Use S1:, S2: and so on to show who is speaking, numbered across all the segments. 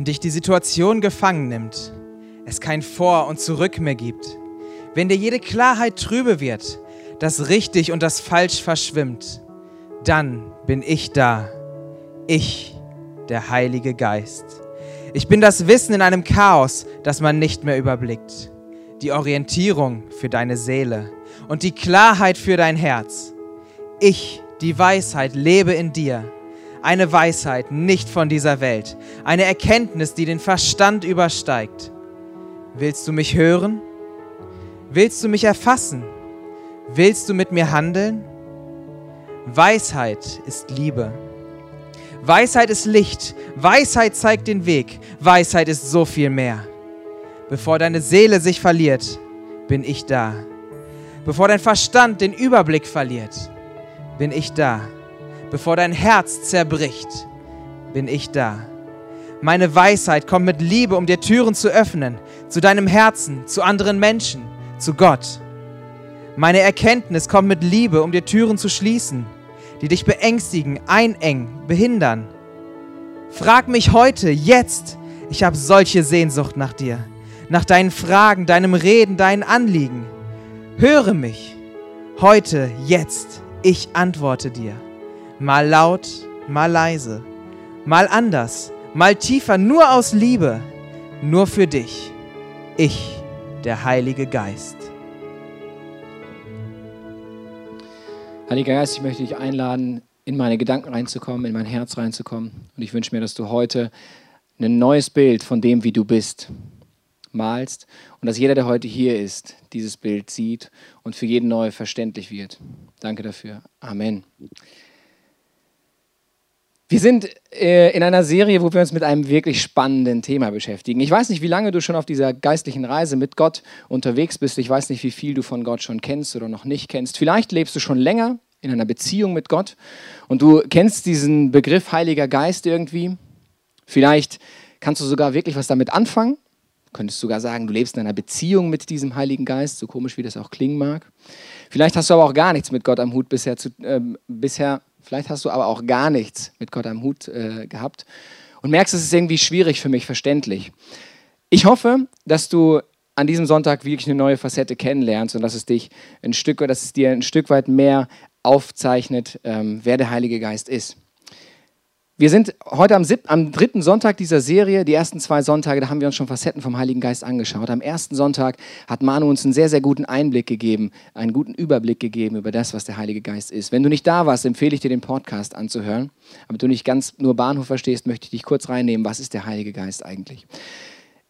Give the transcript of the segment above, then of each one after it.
S1: Wenn dich die Situation gefangen nimmt, es kein Vor und Zurück mehr gibt, wenn dir jede Klarheit trübe wird, das richtig und das falsch verschwimmt, dann bin ich da, ich, der Heilige Geist. Ich bin das Wissen in einem Chaos, das man nicht mehr überblickt, die Orientierung für deine Seele und die Klarheit für dein Herz. Ich, die Weisheit, lebe in dir. Eine Weisheit nicht von dieser Welt, eine Erkenntnis, die den Verstand übersteigt. Willst du mich hören? Willst du mich erfassen? Willst du mit mir handeln? Weisheit ist Liebe. Weisheit ist Licht. Weisheit zeigt den Weg. Weisheit ist so viel mehr. Bevor deine Seele sich verliert, bin ich da. Bevor dein Verstand den Überblick verliert, bin ich da. Bevor dein Herz zerbricht, bin ich da. Meine Weisheit kommt mit Liebe, um dir Türen zu öffnen, zu deinem Herzen, zu anderen Menschen, zu Gott. Meine Erkenntnis kommt mit Liebe, um dir Türen zu schließen, die dich beängstigen, einengen, behindern. Frag mich heute, jetzt. Ich habe solche Sehnsucht nach dir, nach deinen Fragen, deinem Reden, deinen Anliegen. Höre mich. Heute, jetzt. Ich antworte dir. Mal laut, mal leise. Mal anders, mal tiefer, nur aus Liebe. Nur für dich. Ich, der Heilige Geist.
S2: Heiliger Geist, ich möchte dich einladen, in meine Gedanken reinzukommen, in mein Herz reinzukommen. Und ich wünsche mir, dass du heute ein neues Bild von dem, wie du bist, malst und dass jeder, der heute hier ist, dieses Bild sieht und für jeden neu verständlich wird. Danke dafür. Amen. Wir sind äh, in einer Serie, wo wir uns mit einem wirklich spannenden Thema beschäftigen. Ich weiß nicht, wie lange du schon auf dieser geistlichen Reise mit Gott unterwegs bist. Ich weiß nicht, wie viel du von Gott schon kennst oder noch nicht kennst. Vielleicht lebst du schon länger in einer Beziehung mit Gott und du kennst diesen Begriff Heiliger Geist irgendwie. Vielleicht kannst du sogar wirklich was damit anfangen. Könntest sogar sagen, du lebst in einer Beziehung mit diesem Heiligen Geist, so komisch wie das auch klingen mag. Vielleicht hast du aber auch gar nichts mit Gott am Hut bisher, zu, äh, bisher Vielleicht hast du aber auch gar nichts mit Gott am Hut äh, gehabt und merkst, es ist irgendwie schwierig für mich, verständlich. Ich hoffe, dass du an diesem Sonntag wirklich eine neue Facette kennenlernst und dass es dich ein Stück, dass es dir ein Stück weit mehr aufzeichnet, ähm, wer der Heilige Geist ist. Wir sind heute am, sieb, am dritten Sonntag dieser Serie. Die ersten zwei Sonntage, da haben wir uns schon Facetten vom Heiligen Geist angeschaut. Am ersten Sonntag hat Manu uns einen sehr, sehr guten Einblick gegeben, einen guten Überblick gegeben über das, was der Heilige Geist ist. Wenn du nicht da warst, empfehle ich dir, den Podcast anzuhören. Aber du nicht ganz nur Bahnhof verstehst, möchte ich dich kurz reinnehmen. Was ist der Heilige Geist eigentlich?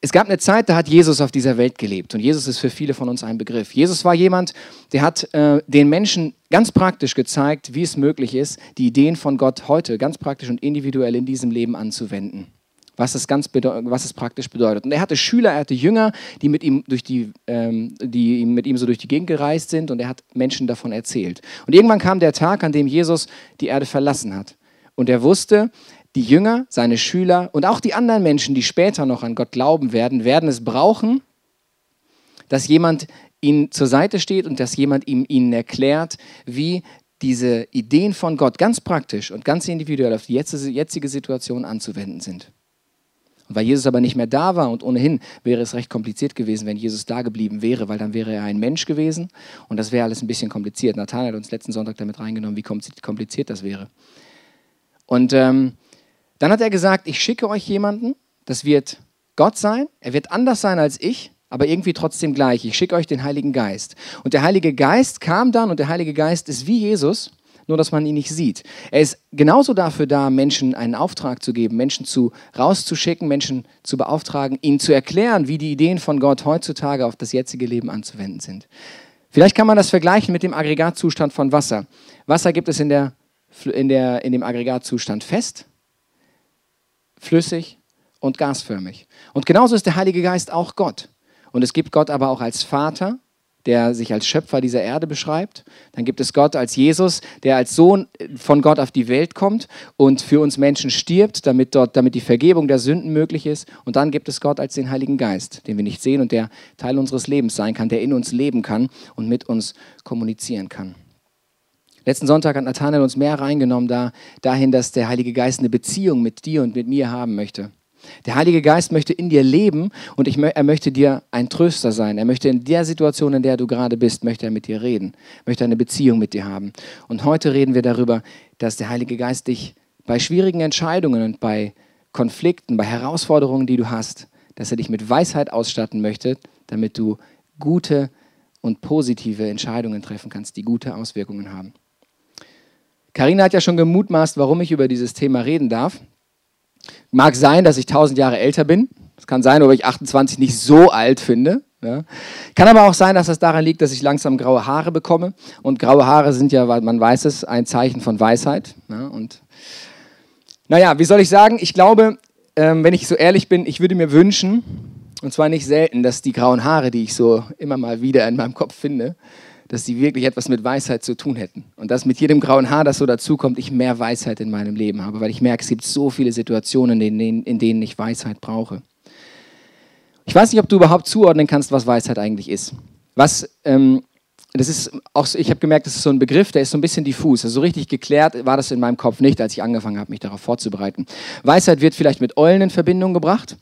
S2: Es gab eine Zeit, da hat Jesus auf dieser Welt gelebt und Jesus ist für viele von uns ein Begriff. Jesus war jemand, der hat äh, den Menschen ganz praktisch gezeigt, wie es möglich ist, die Ideen von Gott heute ganz praktisch und individuell in diesem Leben anzuwenden. Was es, ganz was es praktisch bedeutet. Und er hatte Schüler, er hatte Jünger, die mit, ihm durch die, ähm, die mit ihm so durch die Gegend gereist sind und er hat Menschen davon erzählt. Und irgendwann kam der Tag, an dem Jesus die Erde verlassen hat. Und er wusste, die Jünger, seine Schüler und auch die anderen Menschen, die später noch an Gott glauben werden, werden es brauchen, dass jemand ihnen zur Seite steht und dass jemand ihnen erklärt, wie diese Ideen von Gott ganz praktisch und ganz individuell auf die jetzige Situation anzuwenden sind. Und weil Jesus aber nicht mehr da war und ohnehin wäre es recht kompliziert gewesen, wenn Jesus da geblieben wäre, weil dann wäre er ein Mensch gewesen und das wäre alles ein bisschen kompliziert. Nathan hat uns letzten Sonntag damit reingenommen, wie kompliziert das wäre. Und ähm, dann hat er gesagt, ich schicke euch jemanden, das wird Gott sein, er wird anders sein als ich, aber irgendwie trotzdem gleich. Ich schicke euch den Heiligen Geist. Und der Heilige Geist kam dann und der Heilige Geist ist wie Jesus, nur dass man ihn nicht sieht. Er ist genauso dafür da, Menschen einen Auftrag zu geben, Menschen zu rauszuschicken, Menschen zu beauftragen, ihnen zu erklären, wie die Ideen von Gott heutzutage auf das jetzige Leben anzuwenden sind. Vielleicht kann man das vergleichen mit dem Aggregatzustand von Wasser. Wasser gibt es in, der, in, der, in dem Aggregatzustand fest flüssig und gasförmig. Und genauso ist der Heilige Geist auch Gott. Und es gibt Gott aber auch als Vater, der sich als Schöpfer dieser Erde beschreibt. Dann gibt es Gott als Jesus, der als Sohn von Gott auf die Welt kommt und für uns Menschen stirbt, damit, dort, damit die Vergebung der Sünden möglich ist. Und dann gibt es Gott als den Heiligen Geist, den wir nicht sehen und der Teil unseres Lebens sein kann, der in uns leben kann und mit uns kommunizieren kann. Letzten Sonntag hat Nathanael uns mehr reingenommen da, dahin, dass der Heilige Geist eine Beziehung mit dir und mit mir haben möchte. Der Heilige Geist möchte in dir leben und ich, er möchte dir ein Tröster sein. Er möchte in der Situation, in der du gerade bist, möchte er mit dir reden, möchte eine Beziehung mit dir haben. Und heute reden wir darüber, dass der Heilige Geist dich bei schwierigen Entscheidungen und bei Konflikten, bei Herausforderungen, die du hast, dass er dich mit Weisheit ausstatten möchte, damit du gute und positive Entscheidungen treffen kannst, die gute Auswirkungen haben. Karina hat ja schon gemutmaßt, warum ich über dieses Thema reden darf. Mag sein, dass ich 1000 Jahre älter bin. Es kann sein, ob ich 28 nicht so alt finde. Ja. Kann aber auch sein, dass das daran liegt, dass ich langsam graue Haare bekomme. Und graue Haare sind ja, man weiß es, ein Zeichen von Weisheit. Ja. Und naja, wie soll ich sagen? Ich glaube, ähm, wenn ich so ehrlich bin, ich würde mir wünschen, und zwar nicht selten, dass die grauen Haare, die ich so immer mal wieder in meinem Kopf finde, dass sie wirklich etwas mit Weisheit zu tun hätten. Und dass mit jedem grauen Haar, das so dazukommt, ich mehr Weisheit in meinem Leben habe, weil ich merke, es gibt so viele Situationen, in denen, in denen ich Weisheit brauche. Ich weiß nicht, ob du überhaupt zuordnen kannst, was Weisheit eigentlich ist. Was, ähm, das ist auch, ich habe gemerkt, das ist so ein Begriff, der ist so ein bisschen diffus. Also so richtig geklärt war das in meinem Kopf nicht, als ich angefangen habe, mich darauf vorzubereiten. Weisheit wird vielleicht mit Eulen in Verbindung gebracht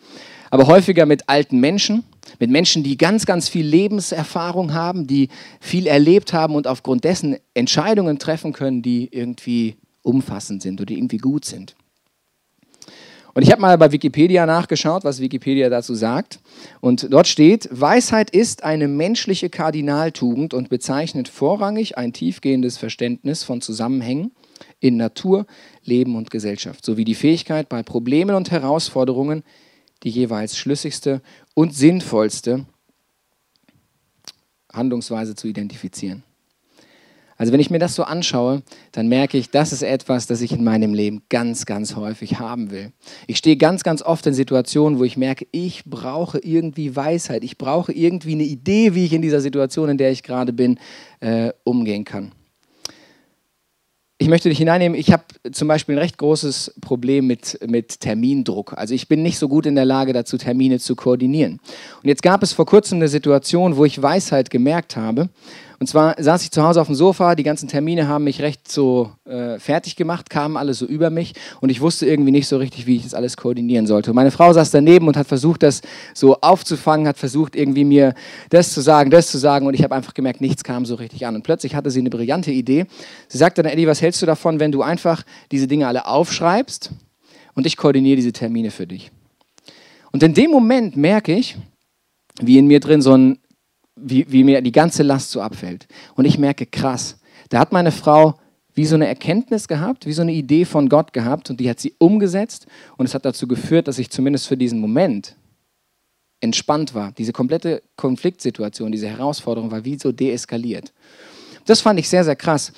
S2: aber häufiger mit alten Menschen, mit Menschen, die ganz, ganz viel Lebenserfahrung haben, die viel erlebt haben und aufgrund dessen Entscheidungen treffen können, die irgendwie umfassend sind oder irgendwie gut sind. Und ich habe mal bei Wikipedia nachgeschaut, was Wikipedia dazu sagt. Und dort steht, Weisheit ist eine menschliche Kardinaltugend und bezeichnet vorrangig ein tiefgehendes Verständnis von Zusammenhängen in Natur, Leben und Gesellschaft, sowie die Fähigkeit, bei Problemen und Herausforderungen die jeweils schlüssigste und sinnvollste Handlungsweise zu identifizieren. Also wenn ich mir das so anschaue, dann merke ich, das ist etwas, das ich in meinem Leben ganz, ganz häufig haben will. Ich stehe ganz, ganz oft in Situationen, wo ich merke, ich brauche irgendwie Weisheit, ich brauche irgendwie eine Idee, wie ich in dieser Situation, in der ich gerade bin, äh, umgehen kann ich möchte dich hineinnehmen. Ich habe zum Beispiel ein recht großes Problem mit, mit Termindruck. Also ich bin nicht so gut in der Lage dazu, Termine zu koordinieren. Und jetzt gab es vor kurzem eine Situation, wo ich Weisheit gemerkt habe. Und zwar saß ich zu Hause auf dem Sofa, die ganzen Termine haben mich recht so äh, fertig gemacht, kamen alle so über mich und ich wusste irgendwie nicht so richtig, wie ich das alles koordinieren sollte. Und meine Frau saß daneben und hat versucht, das so aufzufangen, hat versucht, irgendwie mir das zu sagen, das zu sagen und ich habe einfach gemerkt, nichts kam so richtig an. Und plötzlich hatte sie eine brillante Idee. Sie sagte dann, Eddie, was hältst du davon, wenn du einfach diese Dinge alle aufschreibst und ich koordiniere diese Termine für dich? Und in dem Moment merke ich, wie in mir drin so ein wie, wie mir die ganze Last so abfällt. Und ich merke, krass, da hat meine Frau wie so eine Erkenntnis gehabt, wie so eine Idee von Gott gehabt und die hat sie umgesetzt und es hat dazu geführt, dass ich zumindest für diesen Moment entspannt war. Diese komplette Konfliktsituation, diese Herausforderung war wie so deeskaliert. Das fand ich sehr, sehr krass.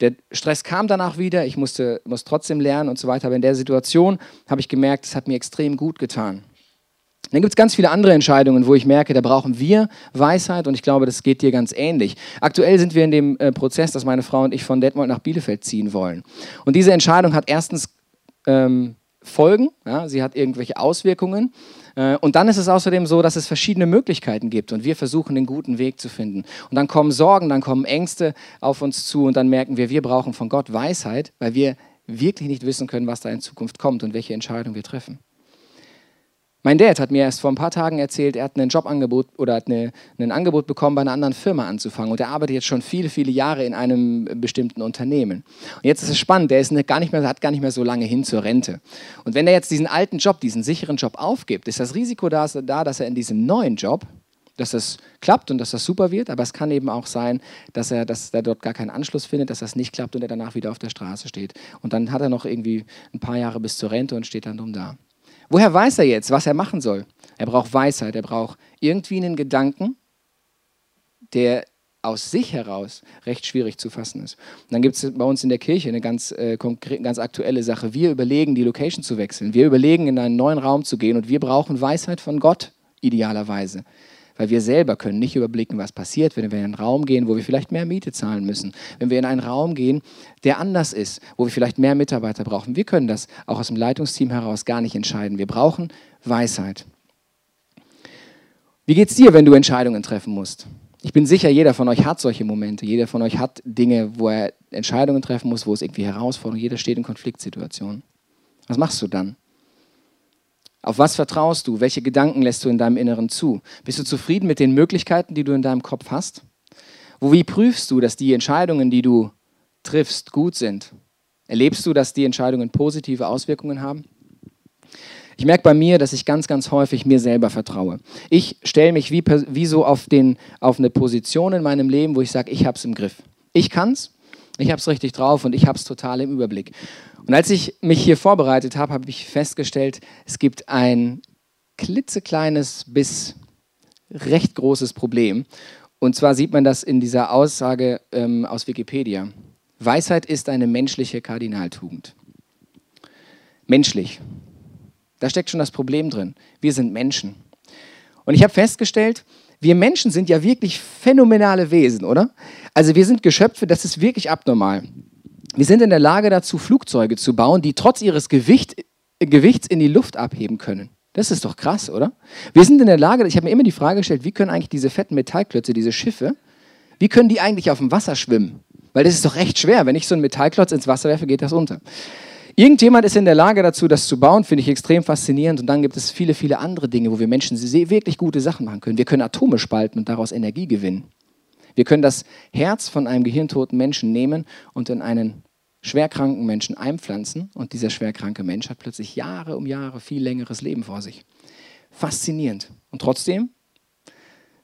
S2: Der Stress kam danach wieder, ich musste, musste trotzdem lernen und so weiter, aber in der Situation habe ich gemerkt, es hat mir extrem gut getan. Dann gibt es ganz viele andere Entscheidungen, wo ich merke, da brauchen wir Weisheit und ich glaube, das geht dir ganz ähnlich. Aktuell sind wir in dem äh, Prozess, dass meine Frau und ich von Detmold nach Bielefeld ziehen wollen. Und diese Entscheidung hat erstens ähm, Folgen, ja, sie hat irgendwelche Auswirkungen. Äh, und dann ist es außerdem so, dass es verschiedene Möglichkeiten gibt und wir versuchen, den guten Weg zu finden. Und dann kommen Sorgen, dann kommen Ängste auf uns zu und dann merken wir, wir brauchen von Gott Weisheit, weil wir wirklich nicht wissen können, was da in Zukunft kommt und welche Entscheidung wir treffen. Mein Dad hat mir erst vor ein paar Tagen erzählt, er hat ein Jobangebot oder hat eine, ein Angebot bekommen, bei einer anderen Firma anzufangen. Und er arbeitet jetzt schon viele, viele Jahre in einem bestimmten Unternehmen. Und jetzt ist es spannend, der ist gar nicht mehr, hat gar nicht mehr so lange hin zur Rente. Und wenn er jetzt diesen alten Job, diesen sicheren Job aufgibt, ist das Risiko da, dass er in diesem neuen Job dass das klappt und dass das super wird, aber es kann eben auch sein, dass er, dass er dort gar keinen Anschluss findet, dass das nicht klappt und er danach wieder auf der Straße steht. Und dann hat er noch irgendwie ein paar Jahre bis zur Rente und steht dann dumm da. Woher weiß er jetzt, was er machen soll? Er braucht Weisheit, er braucht irgendwie einen Gedanken, der aus sich heraus recht schwierig zu fassen ist. Und dann gibt es bei uns in der Kirche eine ganz, äh, ganz aktuelle Sache. Wir überlegen, die Location zu wechseln. Wir überlegen, in einen neuen Raum zu gehen und wir brauchen Weisheit von Gott, idealerweise weil wir selber können nicht überblicken, was passiert, wenn wir in einen Raum gehen, wo wir vielleicht mehr Miete zahlen müssen, wenn wir in einen Raum gehen, der anders ist, wo wir vielleicht mehr Mitarbeiter brauchen. Wir können das auch aus dem Leitungsteam heraus gar nicht entscheiden. Wir brauchen Weisheit. Wie geht es dir, wenn du Entscheidungen treffen musst? Ich bin sicher, jeder von euch hat solche Momente. Jeder von euch hat Dinge, wo er Entscheidungen treffen muss, wo es irgendwie Herausforderungen, jeder steht in Konfliktsituationen. Was machst du dann? Auf was vertraust du? Welche Gedanken lässt du in deinem Inneren zu? Bist du zufrieden mit den Möglichkeiten, die du in deinem Kopf hast? Wo wie prüfst du, dass die Entscheidungen, die du triffst, gut sind? Erlebst du, dass die Entscheidungen positive Auswirkungen haben? Ich merke bei mir, dass ich ganz, ganz häufig mir selber vertraue. Ich stelle mich wie, wie so auf, den, auf eine Position in meinem Leben, wo ich sage, ich habe es im Griff. Ich kann es, ich habe es richtig drauf und ich habe es total im Überblick. Und als ich mich hier vorbereitet habe, habe ich festgestellt, es gibt ein klitzekleines bis recht großes Problem. Und zwar sieht man das in dieser Aussage ähm, aus Wikipedia. Weisheit ist eine menschliche Kardinaltugend. Menschlich. Da steckt schon das Problem drin. Wir sind Menschen. Und ich habe festgestellt, wir Menschen sind ja wirklich phänomenale Wesen, oder? Also wir sind Geschöpfe, das ist wirklich abnormal. Wir sind in der Lage dazu, Flugzeuge zu bauen, die trotz ihres Gewicht, Gewichts in die Luft abheben können. Das ist doch krass, oder? Wir sind in der Lage, ich habe mir immer die Frage gestellt, wie können eigentlich diese fetten Metallklötze, diese Schiffe, wie können die eigentlich auf dem Wasser schwimmen? Weil das ist doch recht schwer. Wenn ich so einen Metallklotz ins Wasser werfe, geht das unter. Irgendjemand ist in der Lage dazu, das zu bauen, finde ich extrem faszinierend. Und dann gibt es viele, viele andere Dinge, wo wir Menschen wirklich gute Sachen machen können. Wir können Atome spalten und daraus Energie gewinnen. Wir können das Herz von einem gehirntoten Menschen nehmen und in einen schwerkranken Menschen einpflanzen. Und dieser schwerkranke Mensch hat plötzlich Jahre um Jahre viel längeres Leben vor sich. Faszinierend. Und trotzdem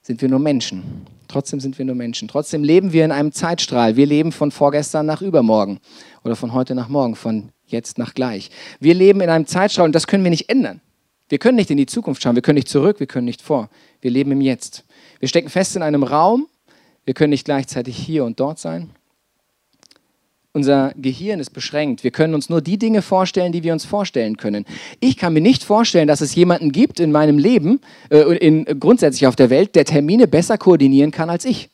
S2: sind wir nur Menschen. Trotzdem sind wir nur Menschen. Trotzdem leben wir in einem Zeitstrahl. Wir leben von vorgestern nach übermorgen oder von heute nach morgen, von jetzt nach gleich. Wir leben in einem Zeitstrahl und das können wir nicht ändern. Wir können nicht in die Zukunft schauen, wir können nicht zurück, wir können nicht vor. Wir leben im Jetzt. Wir stecken fest in einem Raum, wir können nicht gleichzeitig hier und dort sein. Unser Gehirn ist beschränkt. Wir können uns nur die Dinge vorstellen, die wir uns vorstellen können. Ich kann mir nicht vorstellen, dass es jemanden gibt in meinem Leben, äh, in, grundsätzlich auf der Welt, der Termine besser koordinieren kann als ich.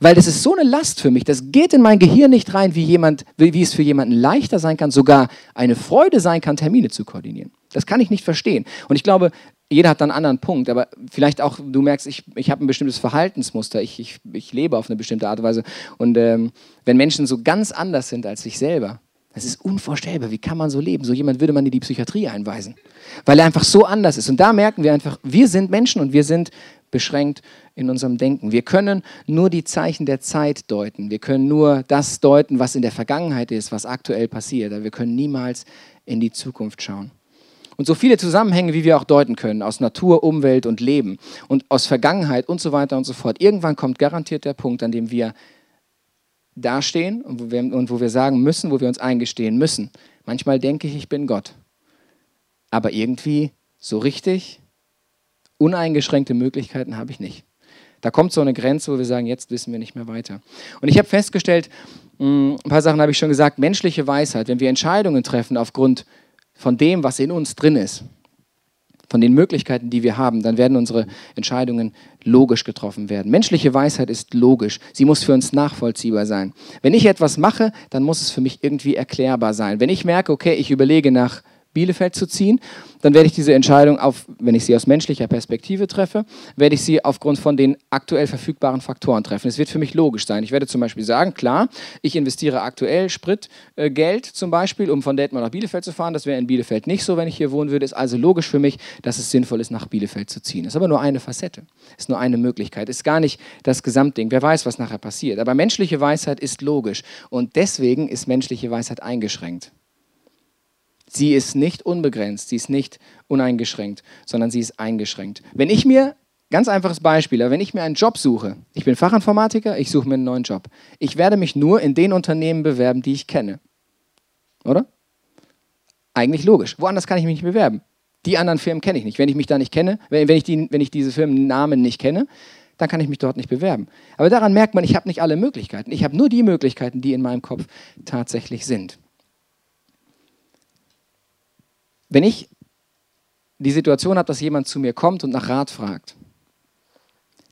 S2: Weil das ist so eine Last für mich, das geht in mein Gehirn nicht rein, wie, jemand, wie es für jemanden leichter sein kann, sogar eine Freude sein kann, Termine zu koordinieren. Das kann ich nicht verstehen. Und ich glaube, jeder hat dann einen anderen Punkt, aber vielleicht auch, du merkst, ich, ich habe ein bestimmtes Verhaltensmuster, ich, ich, ich lebe auf eine bestimmte Art und Weise. Und ähm, wenn Menschen so ganz anders sind als ich selber, das ist unvorstellbar. Wie kann man so leben? So jemand würde man in die Psychiatrie einweisen, weil er einfach so anders ist. Und da merken wir einfach, wir sind Menschen und wir sind beschränkt in unserem Denken. Wir können nur die Zeichen der Zeit deuten. Wir können nur das deuten, was in der Vergangenheit ist, was aktuell passiert. Wir können niemals in die Zukunft schauen. Und so viele Zusammenhänge, wie wir auch deuten können, aus Natur, Umwelt und Leben und aus Vergangenheit und so weiter und so fort. Irgendwann kommt garantiert der Punkt, an dem wir dastehen und wo wir, und wo wir sagen müssen, wo wir uns eingestehen müssen. Manchmal denke ich, ich bin Gott. Aber irgendwie so richtig uneingeschränkte Möglichkeiten habe ich nicht. Da kommt so eine Grenze, wo wir sagen, jetzt wissen wir nicht mehr weiter. Und ich habe festgestellt, mm, ein paar Sachen habe ich schon gesagt, menschliche Weisheit, wenn wir Entscheidungen treffen aufgrund von dem, was in uns drin ist, von den Möglichkeiten, die wir haben, dann werden unsere Entscheidungen logisch getroffen werden. Menschliche Weisheit ist logisch. Sie muss für uns nachvollziehbar sein. Wenn ich etwas mache, dann muss es für mich irgendwie erklärbar sein. Wenn ich merke, okay, ich überlege nach Bielefeld zu ziehen, dann werde ich diese Entscheidung, auf, wenn ich sie aus menschlicher Perspektive treffe, werde ich sie aufgrund von den aktuell verfügbaren Faktoren treffen. Es wird für mich logisch sein. Ich werde zum Beispiel sagen, klar, ich investiere aktuell Spritgeld äh, zum Beispiel, um von Detmold nach Bielefeld zu fahren. Das wäre in Bielefeld nicht so, wenn ich hier wohnen würde. Ist also logisch für mich, dass es sinnvoll ist, nach Bielefeld zu ziehen. Das ist aber nur eine Facette, ist nur eine Möglichkeit, ist gar nicht das Gesamtding. Wer weiß, was nachher passiert. Aber menschliche Weisheit ist logisch und deswegen ist menschliche Weisheit eingeschränkt. Sie ist nicht unbegrenzt, sie ist nicht uneingeschränkt, sondern sie ist eingeschränkt. Wenn ich mir, ganz einfaches Beispiel, wenn ich mir einen Job suche, ich bin Fachinformatiker, ich suche mir einen neuen Job. Ich werde mich nur in den Unternehmen bewerben, die ich kenne. Oder? Eigentlich logisch. Woanders kann ich mich nicht bewerben. Die anderen Firmen kenne ich nicht. Wenn ich mich da nicht kenne, wenn, ich, die, wenn ich diese Firmennamen nicht kenne, dann kann ich mich dort nicht bewerben. Aber daran merkt man, ich habe nicht alle Möglichkeiten. Ich habe nur die Möglichkeiten, die in meinem Kopf tatsächlich sind. Wenn ich die Situation habe, dass jemand zu mir kommt und nach Rat fragt,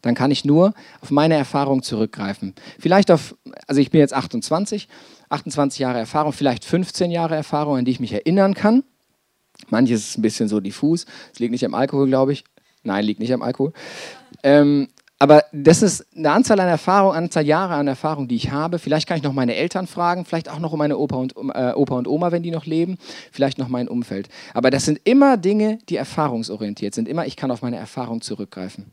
S2: dann kann ich nur auf meine Erfahrung zurückgreifen. Vielleicht auf, also ich bin jetzt 28, 28 Jahre Erfahrung, vielleicht 15 Jahre Erfahrung, an die ich mich erinnern kann. Manches ist ein bisschen so diffus. Es liegt nicht am Alkohol, glaube ich. Nein, liegt nicht am Alkohol. Ähm, Aber das ist eine Anzahl an Erfahrung, Anzahl Jahre an Erfahrung, die ich habe. Vielleicht kann ich noch meine Eltern fragen, vielleicht auch noch um meine Opa und, äh, Opa und Oma, wenn die noch leben, vielleicht noch mein Umfeld. Aber das sind immer Dinge, die erfahrungsorientiert sind. Immer, ich kann auf meine Erfahrung zurückgreifen.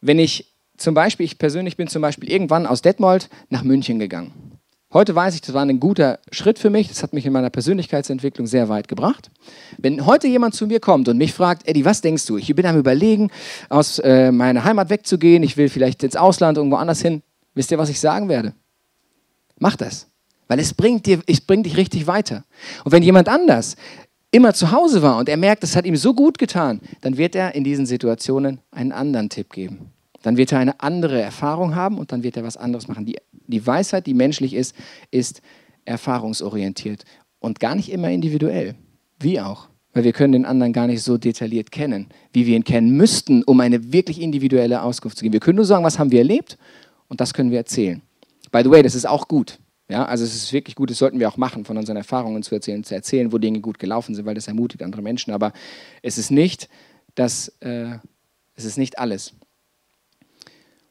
S2: Wenn ich zum Beispiel, ich persönlich bin zum Beispiel irgendwann aus Detmold nach München gegangen. Heute weiß ich, das war ein guter Schritt für mich. Das hat mich in meiner Persönlichkeitsentwicklung sehr weit gebracht. Wenn heute jemand zu mir kommt und mich fragt, Eddie, was denkst du? Ich bin am Überlegen, aus äh, meiner Heimat wegzugehen. Ich will vielleicht ins Ausland, irgendwo anders hin. Wisst ihr, was ich sagen werde? Mach das. Weil es bringt, dir, es bringt dich richtig weiter. Und wenn jemand anders immer zu Hause war und er merkt, es hat ihm so gut getan, dann wird er in diesen Situationen einen anderen Tipp geben. Dann wird er eine andere Erfahrung haben und dann wird er was anderes machen. Die, die Weisheit, die menschlich ist, ist erfahrungsorientiert und gar nicht immer individuell. Wie auch. Weil wir können den anderen gar nicht so detailliert kennen, wie wir ihn kennen müssten, um eine wirklich individuelle Auskunft zu geben. Wir können nur sagen, was haben wir erlebt und das können wir erzählen. By the way, das ist auch gut. Ja, also es ist wirklich gut, das sollten wir auch machen, von unseren Erfahrungen zu erzählen, zu erzählen, wo Dinge gut gelaufen sind, weil das ermutigt andere Menschen. Aber es ist nicht, das, äh, es ist nicht alles.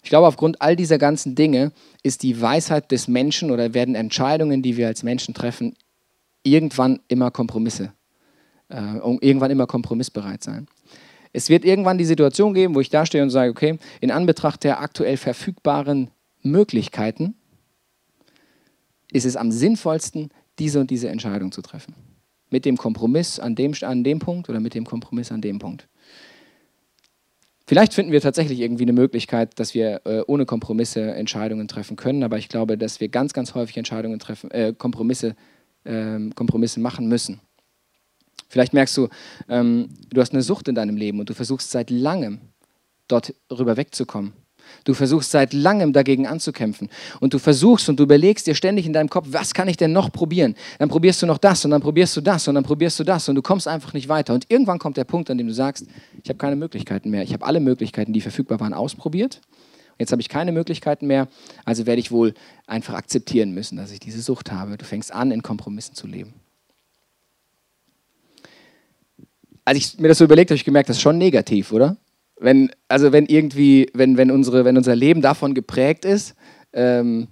S2: Ich glaube, aufgrund all dieser ganzen Dinge ist die Weisheit des Menschen oder werden Entscheidungen, die wir als Menschen treffen, irgendwann immer Kompromisse, äh, irgendwann immer kompromissbereit sein. Es wird irgendwann die Situation geben, wo ich da stehe und sage, okay, in Anbetracht der aktuell verfügbaren Möglichkeiten ist es am sinnvollsten, diese und diese Entscheidung zu treffen. Mit dem Kompromiss an dem, an dem Punkt oder mit dem Kompromiss an dem Punkt. Vielleicht finden wir tatsächlich irgendwie eine Möglichkeit, dass wir äh, ohne Kompromisse Entscheidungen treffen können, aber ich glaube, dass wir ganz, ganz häufig Entscheidungen treffen, äh, Kompromisse, äh, Kompromisse machen müssen. Vielleicht merkst du, ähm, du hast eine Sucht in deinem Leben und du versuchst seit langem dort rüber wegzukommen. Du versuchst seit langem dagegen anzukämpfen. Und du versuchst und du überlegst dir ständig in deinem Kopf, was kann ich denn noch probieren? Dann probierst du noch das und dann probierst du das und dann probierst du das und du kommst einfach nicht weiter. Und irgendwann kommt der Punkt, an dem du sagst, ich habe keine Möglichkeiten mehr. Ich habe alle Möglichkeiten, die verfügbar waren, ausprobiert. Jetzt habe ich keine Möglichkeiten mehr, also werde ich wohl einfach akzeptieren müssen, dass ich diese Sucht habe. Du fängst an, in Kompromissen zu leben. Als ich mir das so überlegt habe, habe ich gemerkt, das ist schon negativ, oder? Wenn, also wenn irgendwie, wenn, wenn, unsere, wenn unser Leben davon geprägt ist, ähm,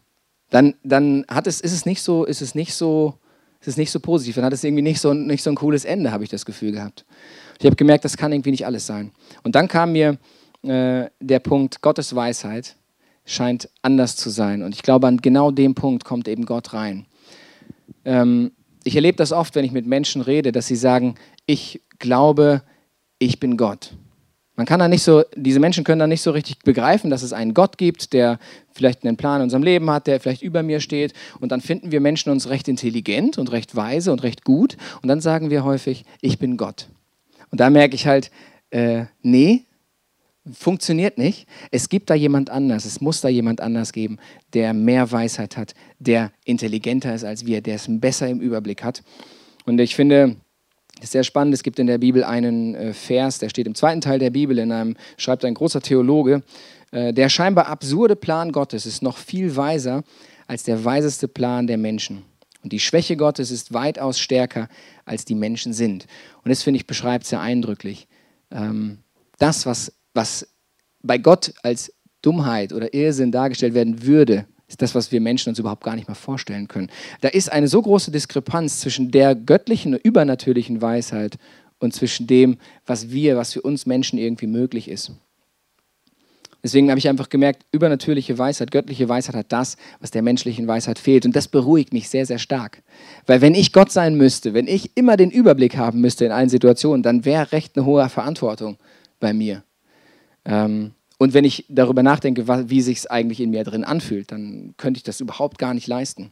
S2: dann, dann hat es, ist es nicht so, ist es nicht so, ist es nicht so positiv, dann hat es irgendwie nicht so, nicht so ein cooles Ende, habe ich das Gefühl gehabt. Ich habe gemerkt, das kann irgendwie nicht alles sein. Und dann kam mir äh, der Punkt, Gottes Weisheit scheint anders zu sein. Und ich glaube, an genau dem Punkt kommt eben Gott rein. Ähm, ich erlebe das oft, wenn ich mit Menschen rede, dass sie sagen, ich glaube, ich bin Gott. Man kann da nicht so, diese Menschen können da nicht so richtig begreifen, dass es einen Gott gibt, der vielleicht einen Plan in unserem Leben hat, der vielleicht über mir steht. Und dann finden wir Menschen uns recht intelligent und recht weise und recht gut. Und dann sagen wir häufig, ich bin Gott. Und da merke ich halt, äh, nee, funktioniert nicht. Es gibt da jemand anders, es muss da jemand anders geben, der mehr Weisheit hat, der intelligenter ist als wir, der es besser im Überblick hat. Und ich finde, ist sehr spannend. Es gibt in der Bibel einen äh, Vers, der steht im zweiten Teil der Bibel, in einem, schreibt ein großer Theologe, äh, der scheinbar absurde Plan Gottes ist noch viel weiser als der weiseste Plan der Menschen. Und die Schwäche Gottes ist weitaus stärker, als die Menschen sind. Und das, finde ich, beschreibt sehr eindrücklich. Ähm, das, was, was bei Gott als Dummheit oder Irrsinn dargestellt werden würde, ist das, was wir Menschen uns überhaupt gar nicht mehr vorstellen können. Da ist eine so große Diskrepanz zwischen der göttlichen, übernatürlichen Weisheit und zwischen dem, was wir, was für uns Menschen irgendwie möglich ist. Deswegen habe ich einfach gemerkt, übernatürliche Weisheit, göttliche Weisheit hat das, was der menschlichen Weisheit fehlt. Und das beruhigt mich sehr, sehr stark. Weil wenn ich Gott sein müsste, wenn ich immer den Überblick haben müsste in allen Situationen, dann wäre recht eine hohe Verantwortung bei mir. Ähm, und wenn ich darüber nachdenke, wie sich es eigentlich in mir drin anfühlt, dann könnte ich das überhaupt gar nicht leisten.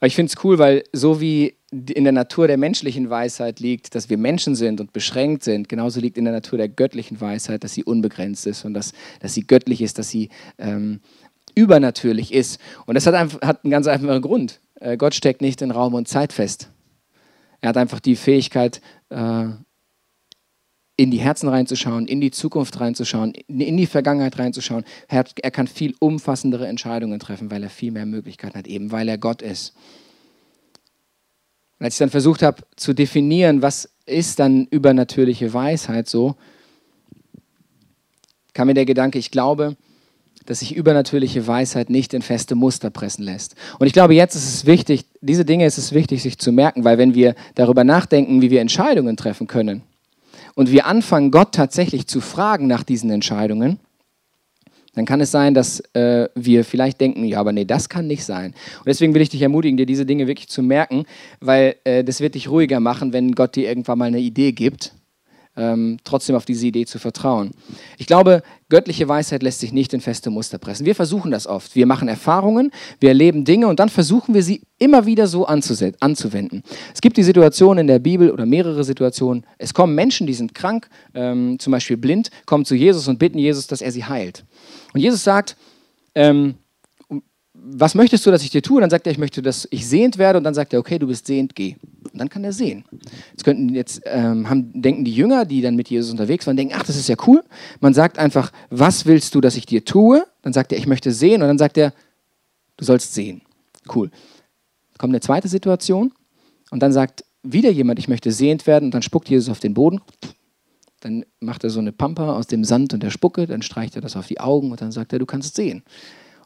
S2: Aber ich finde es cool, weil so wie in der Natur der menschlichen Weisheit liegt, dass wir Menschen sind und beschränkt sind, genauso liegt in der Natur der göttlichen Weisheit, dass sie unbegrenzt ist und dass, dass sie göttlich ist, dass sie ähm, übernatürlich ist. Und das hat, einfach, hat einen ganz einfachen Grund. Äh, Gott steckt nicht in Raum und Zeit fest. Er hat einfach die Fähigkeit, äh, in die Herzen reinzuschauen, in die Zukunft reinzuschauen, in die Vergangenheit reinzuschauen. Er, hat, er kann viel umfassendere Entscheidungen treffen, weil er viel mehr Möglichkeiten hat, eben weil er Gott ist. Und als ich dann versucht habe zu definieren, was ist dann übernatürliche Weisheit so, kam mir der Gedanke, ich glaube, dass sich übernatürliche Weisheit nicht in feste Muster pressen lässt. Und ich glaube, jetzt ist es wichtig, diese Dinge ist es wichtig, sich zu merken, weil wenn wir darüber nachdenken, wie wir Entscheidungen treffen können und wir anfangen, Gott tatsächlich zu fragen nach diesen Entscheidungen, dann kann es sein, dass äh, wir vielleicht denken, ja, aber nee, das kann nicht sein. Und deswegen will ich dich ermutigen, dir diese Dinge wirklich zu merken, weil äh, das wird dich ruhiger machen, wenn Gott dir irgendwann mal eine Idee gibt ähm, trotzdem auf diese Idee zu vertrauen. Ich glaube, göttliche Weisheit lässt sich nicht in feste Muster pressen. Wir versuchen das oft. Wir machen Erfahrungen, wir erleben Dinge und dann versuchen wir sie immer wieder so anzuwenden. Es gibt die Situation in der Bibel oder mehrere Situationen. Es kommen Menschen, die sind krank, ähm, zum Beispiel blind, kommen zu Jesus und bitten Jesus, dass er sie heilt. Und Jesus sagt, ähm, was möchtest du, dass ich dir tue? Und dann sagt er, ich möchte, dass ich sehend werde. Und dann sagt er, okay, du bist sehend, geh. Und dann kann er sehen. Jetzt könnten jetzt ähm, haben, denken die Jünger, die dann mit Jesus unterwegs waren, denken, ach, das ist ja cool. Man sagt einfach, was willst du, dass ich dir tue? Dann sagt er, ich möchte sehen. Und dann sagt er, du sollst sehen. Cool. Dann kommt eine zweite Situation. Und dann sagt wieder jemand, ich möchte sehend werden. Und dann spuckt Jesus auf den Boden. Dann macht er so eine Pampa aus dem Sand und der Spucke. Dann streicht er das auf die Augen. Und dann sagt er, du kannst sehen.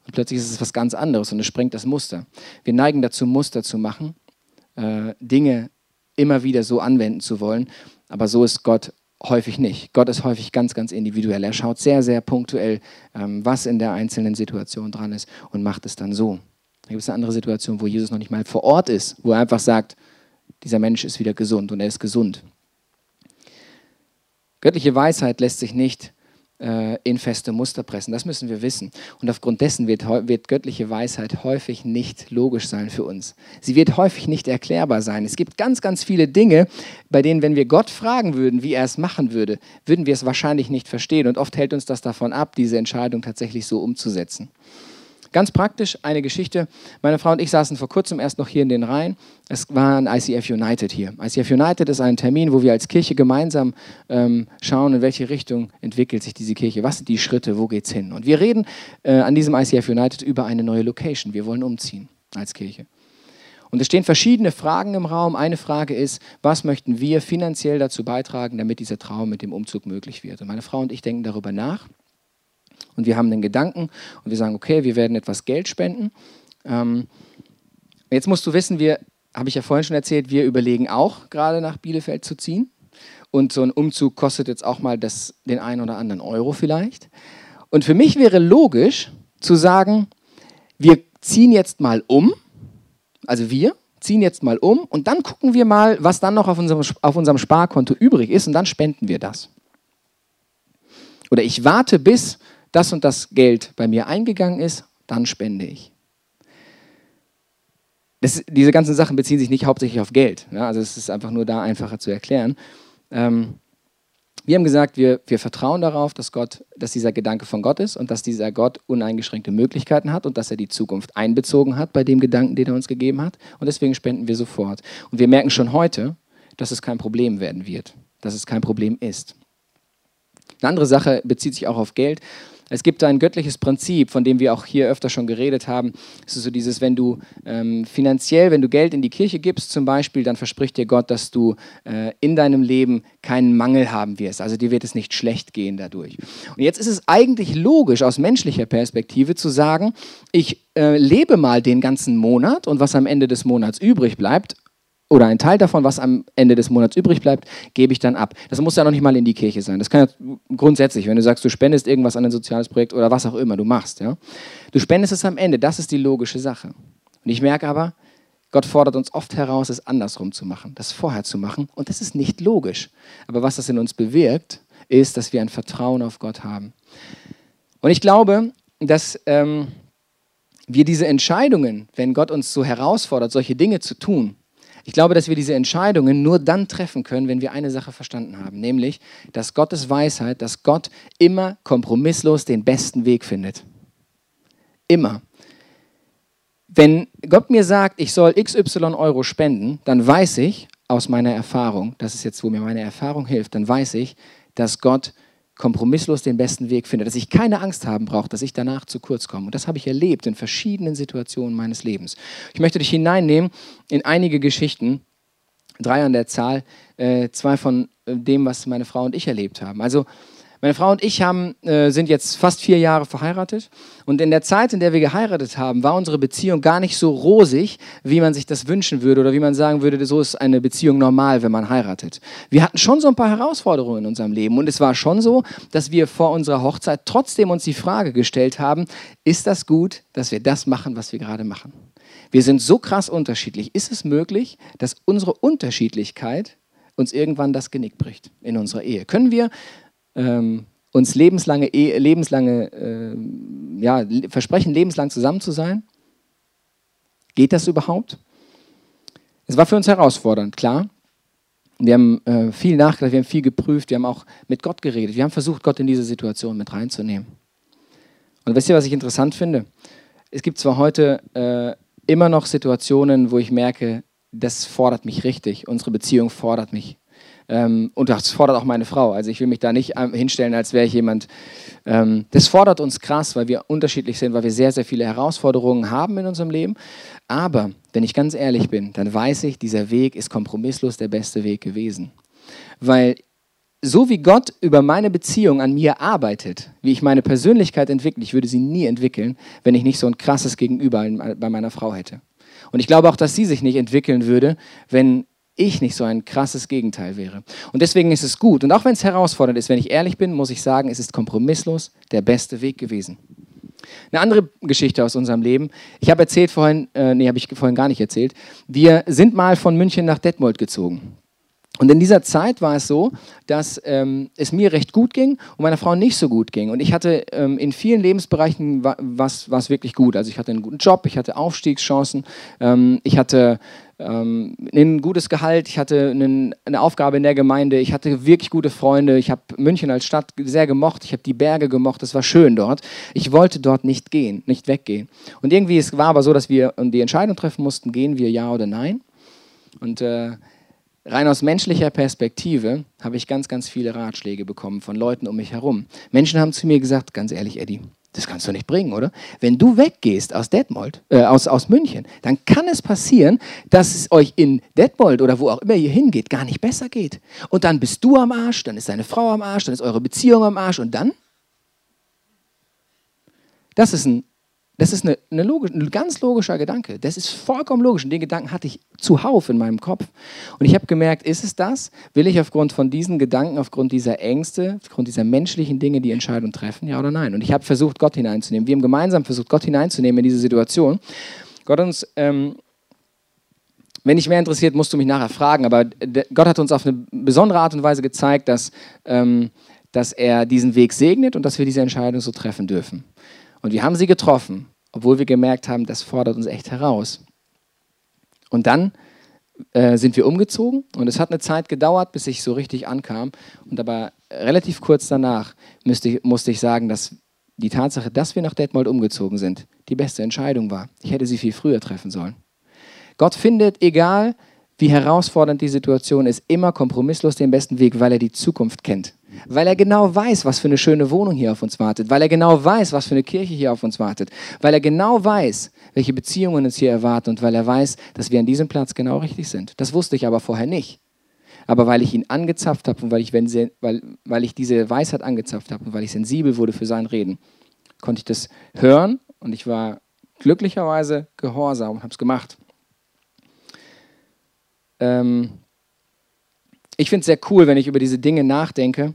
S2: Und plötzlich ist es was ganz anderes und es sprengt das Muster. Wir neigen dazu, Muster zu machen, äh, Dinge immer wieder so anwenden zu wollen, aber so ist Gott häufig nicht. Gott ist häufig ganz, ganz individuell. Er schaut sehr, sehr punktuell, ähm, was in der einzelnen Situation dran ist und macht es dann so. Da gibt es eine andere Situation, wo Jesus noch nicht mal vor Ort ist, wo er einfach sagt, dieser Mensch ist wieder gesund und er ist gesund. Göttliche Weisheit lässt sich nicht äh, in feste Muster pressen. Das müssen wir wissen. Und aufgrund dessen wird, wird göttliche Weisheit häufig nicht logisch sein für uns. Sie wird häufig nicht erklärbar sein. Es gibt ganz, ganz viele Dinge, bei denen, wenn wir Gott fragen würden, wie er es machen würde, würden wir es wahrscheinlich nicht verstehen. Und oft hält uns das davon ab, diese Entscheidung tatsächlich so umzusetzen. Ganz praktisch eine Geschichte. Meine Frau und ich saßen vor kurzem erst noch hier in den Reihen. Es war ein ICF United hier. ICF United ist ein Termin, wo wir als Kirche gemeinsam ähm, schauen, in welche Richtung entwickelt sich diese Kirche. Was sind die Schritte? Wo geht's hin? Und wir reden äh, an diesem ICF United über eine neue Location. Wir wollen umziehen als Kirche. Und es stehen verschiedene Fragen im Raum. Eine Frage ist, was möchten wir finanziell dazu beitragen, damit dieser Traum mit dem Umzug möglich wird? Und meine Frau und ich denken darüber nach und wir haben den Gedanken und wir sagen, okay, wir werden etwas Geld spenden. Ähm, jetzt musst du wissen, wir, habe ich ja vorhin schon erzählt, wir überlegen auch gerade nach Bielefeld zu ziehen. Und so ein Umzug kostet jetzt auch mal das, den einen oder anderen Euro vielleicht. Und für mich wäre logisch zu sagen, wir ziehen jetzt mal um, also wir ziehen jetzt mal um und dann gucken wir mal, was dann noch auf unserem, auf unserem Sparkonto übrig ist und dann spenden wir das. Oder ich warte, bis das und das Geld bei mir eingegangen ist, dann spende ich. Das, diese ganzen Sachen beziehen sich nicht hauptsächlich auf Geld. Ja, also es ist einfach nur da einfacher zu erklären. Ähm, wir haben gesagt, wir, wir vertrauen darauf, dass, Gott, dass dieser Gedanke von Gott ist und dass dieser Gott uneingeschränkte Möglichkeiten hat und dass er die Zukunft einbezogen hat bei dem Gedanken, den er uns gegeben hat. Und deswegen spenden wir sofort. Und wir merken schon heute, dass es kein Problem werden wird, dass es kein Problem ist. Eine andere Sache bezieht sich auch auf Geld. Es gibt ein göttliches Prinzip, von dem wir auch hier öfter schon geredet haben. Es ist so dieses, wenn du ähm, finanziell, wenn du Geld in die Kirche gibst zum Beispiel, dann verspricht dir Gott, dass du äh, in deinem Leben keinen Mangel haben wirst. Also dir wird es nicht schlecht gehen dadurch. Und jetzt ist es eigentlich logisch aus menschlicher Perspektive zu sagen, ich äh, lebe mal den ganzen Monat und was am Ende des Monats übrig bleibt, oder ein Teil davon, was am Ende des Monats übrig bleibt, gebe ich dann ab. Das muss ja noch nicht mal in die Kirche sein. Das kann ja grundsätzlich, wenn du sagst, du spendest irgendwas an ein soziales Projekt oder was auch immer du machst. Ja? Du spendest es am Ende, das ist die logische Sache. Und ich merke aber, Gott fordert uns oft heraus, es andersrum zu machen, das vorher zu machen. Und das ist nicht logisch. Aber was das in uns bewirkt, ist, dass wir ein Vertrauen auf Gott haben. Und ich glaube, dass ähm, wir diese Entscheidungen, wenn Gott uns so herausfordert, solche Dinge zu tun, ich glaube, dass wir diese Entscheidungen nur dann treffen können, wenn wir eine Sache verstanden haben, nämlich, dass Gottes Weisheit, dass Gott immer kompromisslos den besten Weg findet. Immer. Wenn Gott mir sagt, ich soll XY Euro spenden, dann weiß ich aus meiner Erfahrung, das ist jetzt, wo mir meine Erfahrung hilft, dann weiß ich, dass Gott kompromisslos den besten Weg finde, dass ich keine Angst haben brauche, dass ich danach zu kurz komme. Und das habe ich erlebt in verschiedenen Situationen meines Lebens. Ich möchte dich hineinnehmen in einige Geschichten, drei an der Zahl, äh, zwei von äh, dem, was meine Frau und ich erlebt haben. Also Meine Frau und ich haben, äh, sind jetzt fast vier Jahre verheiratet. Und in der Zeit, in der wir geheiratet haben, war unsere Beziehung gar nicht so rosig, wie man sich das wünschen würde oder wie man sagen würde, so ist eine Beziehung normal, wenn man heiratet. Wir hatten schon so ein paar Herausforderungen in unserem Leben. Und es war schon so, dass wir vor unserer Hochzeit trotzdem uns die Frage gestellt haben, ist das gut, dass wir das machen, was wir gerade machen? Wir sind so krass unterschiedlich. Ist es möglich, dass unsere Unterschiedlichkeit uns irgendwann das Genick bricht in unserer Ehe? Können wir ähm, uns lebenslange, lebenslange äh, ja, versprechen, lebenslang zusammen zu sein? Geht das überhaupt? Es war für uns herausfordernd, klar. Wir haben äh, viel nachgedacht, wir haben viel geprüft, wir haben auch mit Gott geredet. Wir haben versucht, Gott in diese Situation mit reinzunehmen. Und wisst ihr, was ich interessant finde? Es gibt zwar heute äh, immer noch Situationen, wo ich merke, das fordert mich richtig, unsere Beziehung fordert mich und das fordert auch meine Frau. Also ich will mich da nicht hinstellen, als wäre ich jemand. Ähm, das fordert uns krass, weil wir unterschiedlich sind, weil wir sehr, sehr viele Herausforderungen haben in unserem Leben. Aber wenn ich ganz ehrlich bin, dann weiß ich, dieser Weg ist kompromisslos der beste Weg gewesen. Weil so wie Gott über meine Beziehung an mir arbeitet, wie ich meine Persönlichkeit entwickle, ich würde sie nie entwickeln, wenn ich nicht so ein krasses Gegenüber bei meiner Frau hätte. Und ich glaube auch, dass sie sich nicht entwickeln würde, wenn ich nicht so ein krasses Gegenteil wäre. Und deswegen ist es gut. Und auch wenn es herausfordernd ist, wenn ich ehrlich bin, muss ich sagen, es ist kompromisslos der beste Weg gewesen. Eine andere Geschichte aus unserem Leben. Ich habe erzählt vorhin, äh, nee, habe ich vorhin gar nicht erzählt. Wir sind mal von München nach Detmold gezogen. Und in dieser Zeit war es so, dass ähm, es mir recht gut ging und meiner Frau nicht so gut ging. Und ich hatte ähm, in vielen Lebensbereichen was, was wirklich gut. Also ich hatte einen guten Job, ich hatte Aufstiegschancen, ähm, ich hatte ähm, ein gutes Gehalt, ich hatte einen, eine Aufgabe in der Gemeinde, ich hatte wirklich gute Freunde, ich habe München als Stadt sehr gemocht, ich habe die Berge gemocht, es war schön dort. Ich wollte dort nicht gehen, nicht weggehen. Und irgendwie es war aber so, dass wir die Entscheidung treffen mussten, gehen wir ja oder nein. Und äh, Rein aus menschlicher Perspektive habe ich ganz, ganz viele Ratschläge bekommen von Leuten um mich herum. Menschen haben zu mir gesagt, ganz ehrlich, Eddie, das kannst du nicht bringen, oder? Wenn du weggehst aus Detmold, äh, aus, aus München, dann kann es passieren, dass es euch in Detmold oder wo auch immer ihr hingeht, gar nicht besser geht. Und dann bist du am Arsch, dann ist deine Frau am Arsch, dann ist eure Beziehung am Arsch und dann? Das ist ein das ist eine, eine logisch, ein ganz logischer Gedanke. Das ist vollkommen logisch. Und den Gedanken hatte ich zuhauf in meinem Kopf. Und ich habe gemerkt, ist es das? Will ich aufgrund von diesen Gedanken, aufgrund dieser Ängste, aufgrund dieser menschlichen Dinge die Entscheidung treffen? Ja oder nein? Und ich habe versucht, Gott hineinzunehmen. Wir haben gemeinsam versucht, Gott hineinzunehmen in diese Situation. Gott uns, ähm, wenn dich mehr interessiert, musst du mich nachher fragen. Aber Gott hat uns auf eine besondere Art und Weise gezeigt, dass, ähm, dass er diesen Weg segnet und dass wir diese Entscheidung so treffen dürfen. Und wir haben sie getroffen, obwohl wir gemerkt haben, das fordert uns echt heraus. Und dann äh, sind wir umgezogen und es hat eine Zeit gedauert, bis ich so richtig ankam. Und aber relativ kurz danach müsste, musste ich sagen, dass die Tatsache, dass wir nach Detmold umgezogen sind, die beste Entscheidung war. Ich hätte sie viel früher treffen sollen. Gott findet, egal wie herausfordernd die Situation ist, immer kompromisslos den besten Weg, weil er die Zukunft kennt weil er genau weiß, was für eine schöne Wohnung hier auf uns wartet, weil er genau weiß, was für eine Kirche hier auf uns wartet, weil er genau weiß, welche Beziehungen uns hier erwarten und weil er weiß, dass wir an diesem Platz genau richtig sind. Das wusste ich aber vorher nicht. Aber weil ich ihn angezapft habe und weil ich, wenn weil, weil ich diese Weisheit angezapft habe und weil ich sensibel wurde für sein Reden, konnte ich das hören und ich war glücklicherweise gehorsam und habe es gemacht. Ähm, ich finde es sehr cool, wenn ich über diese Dinge nachdenke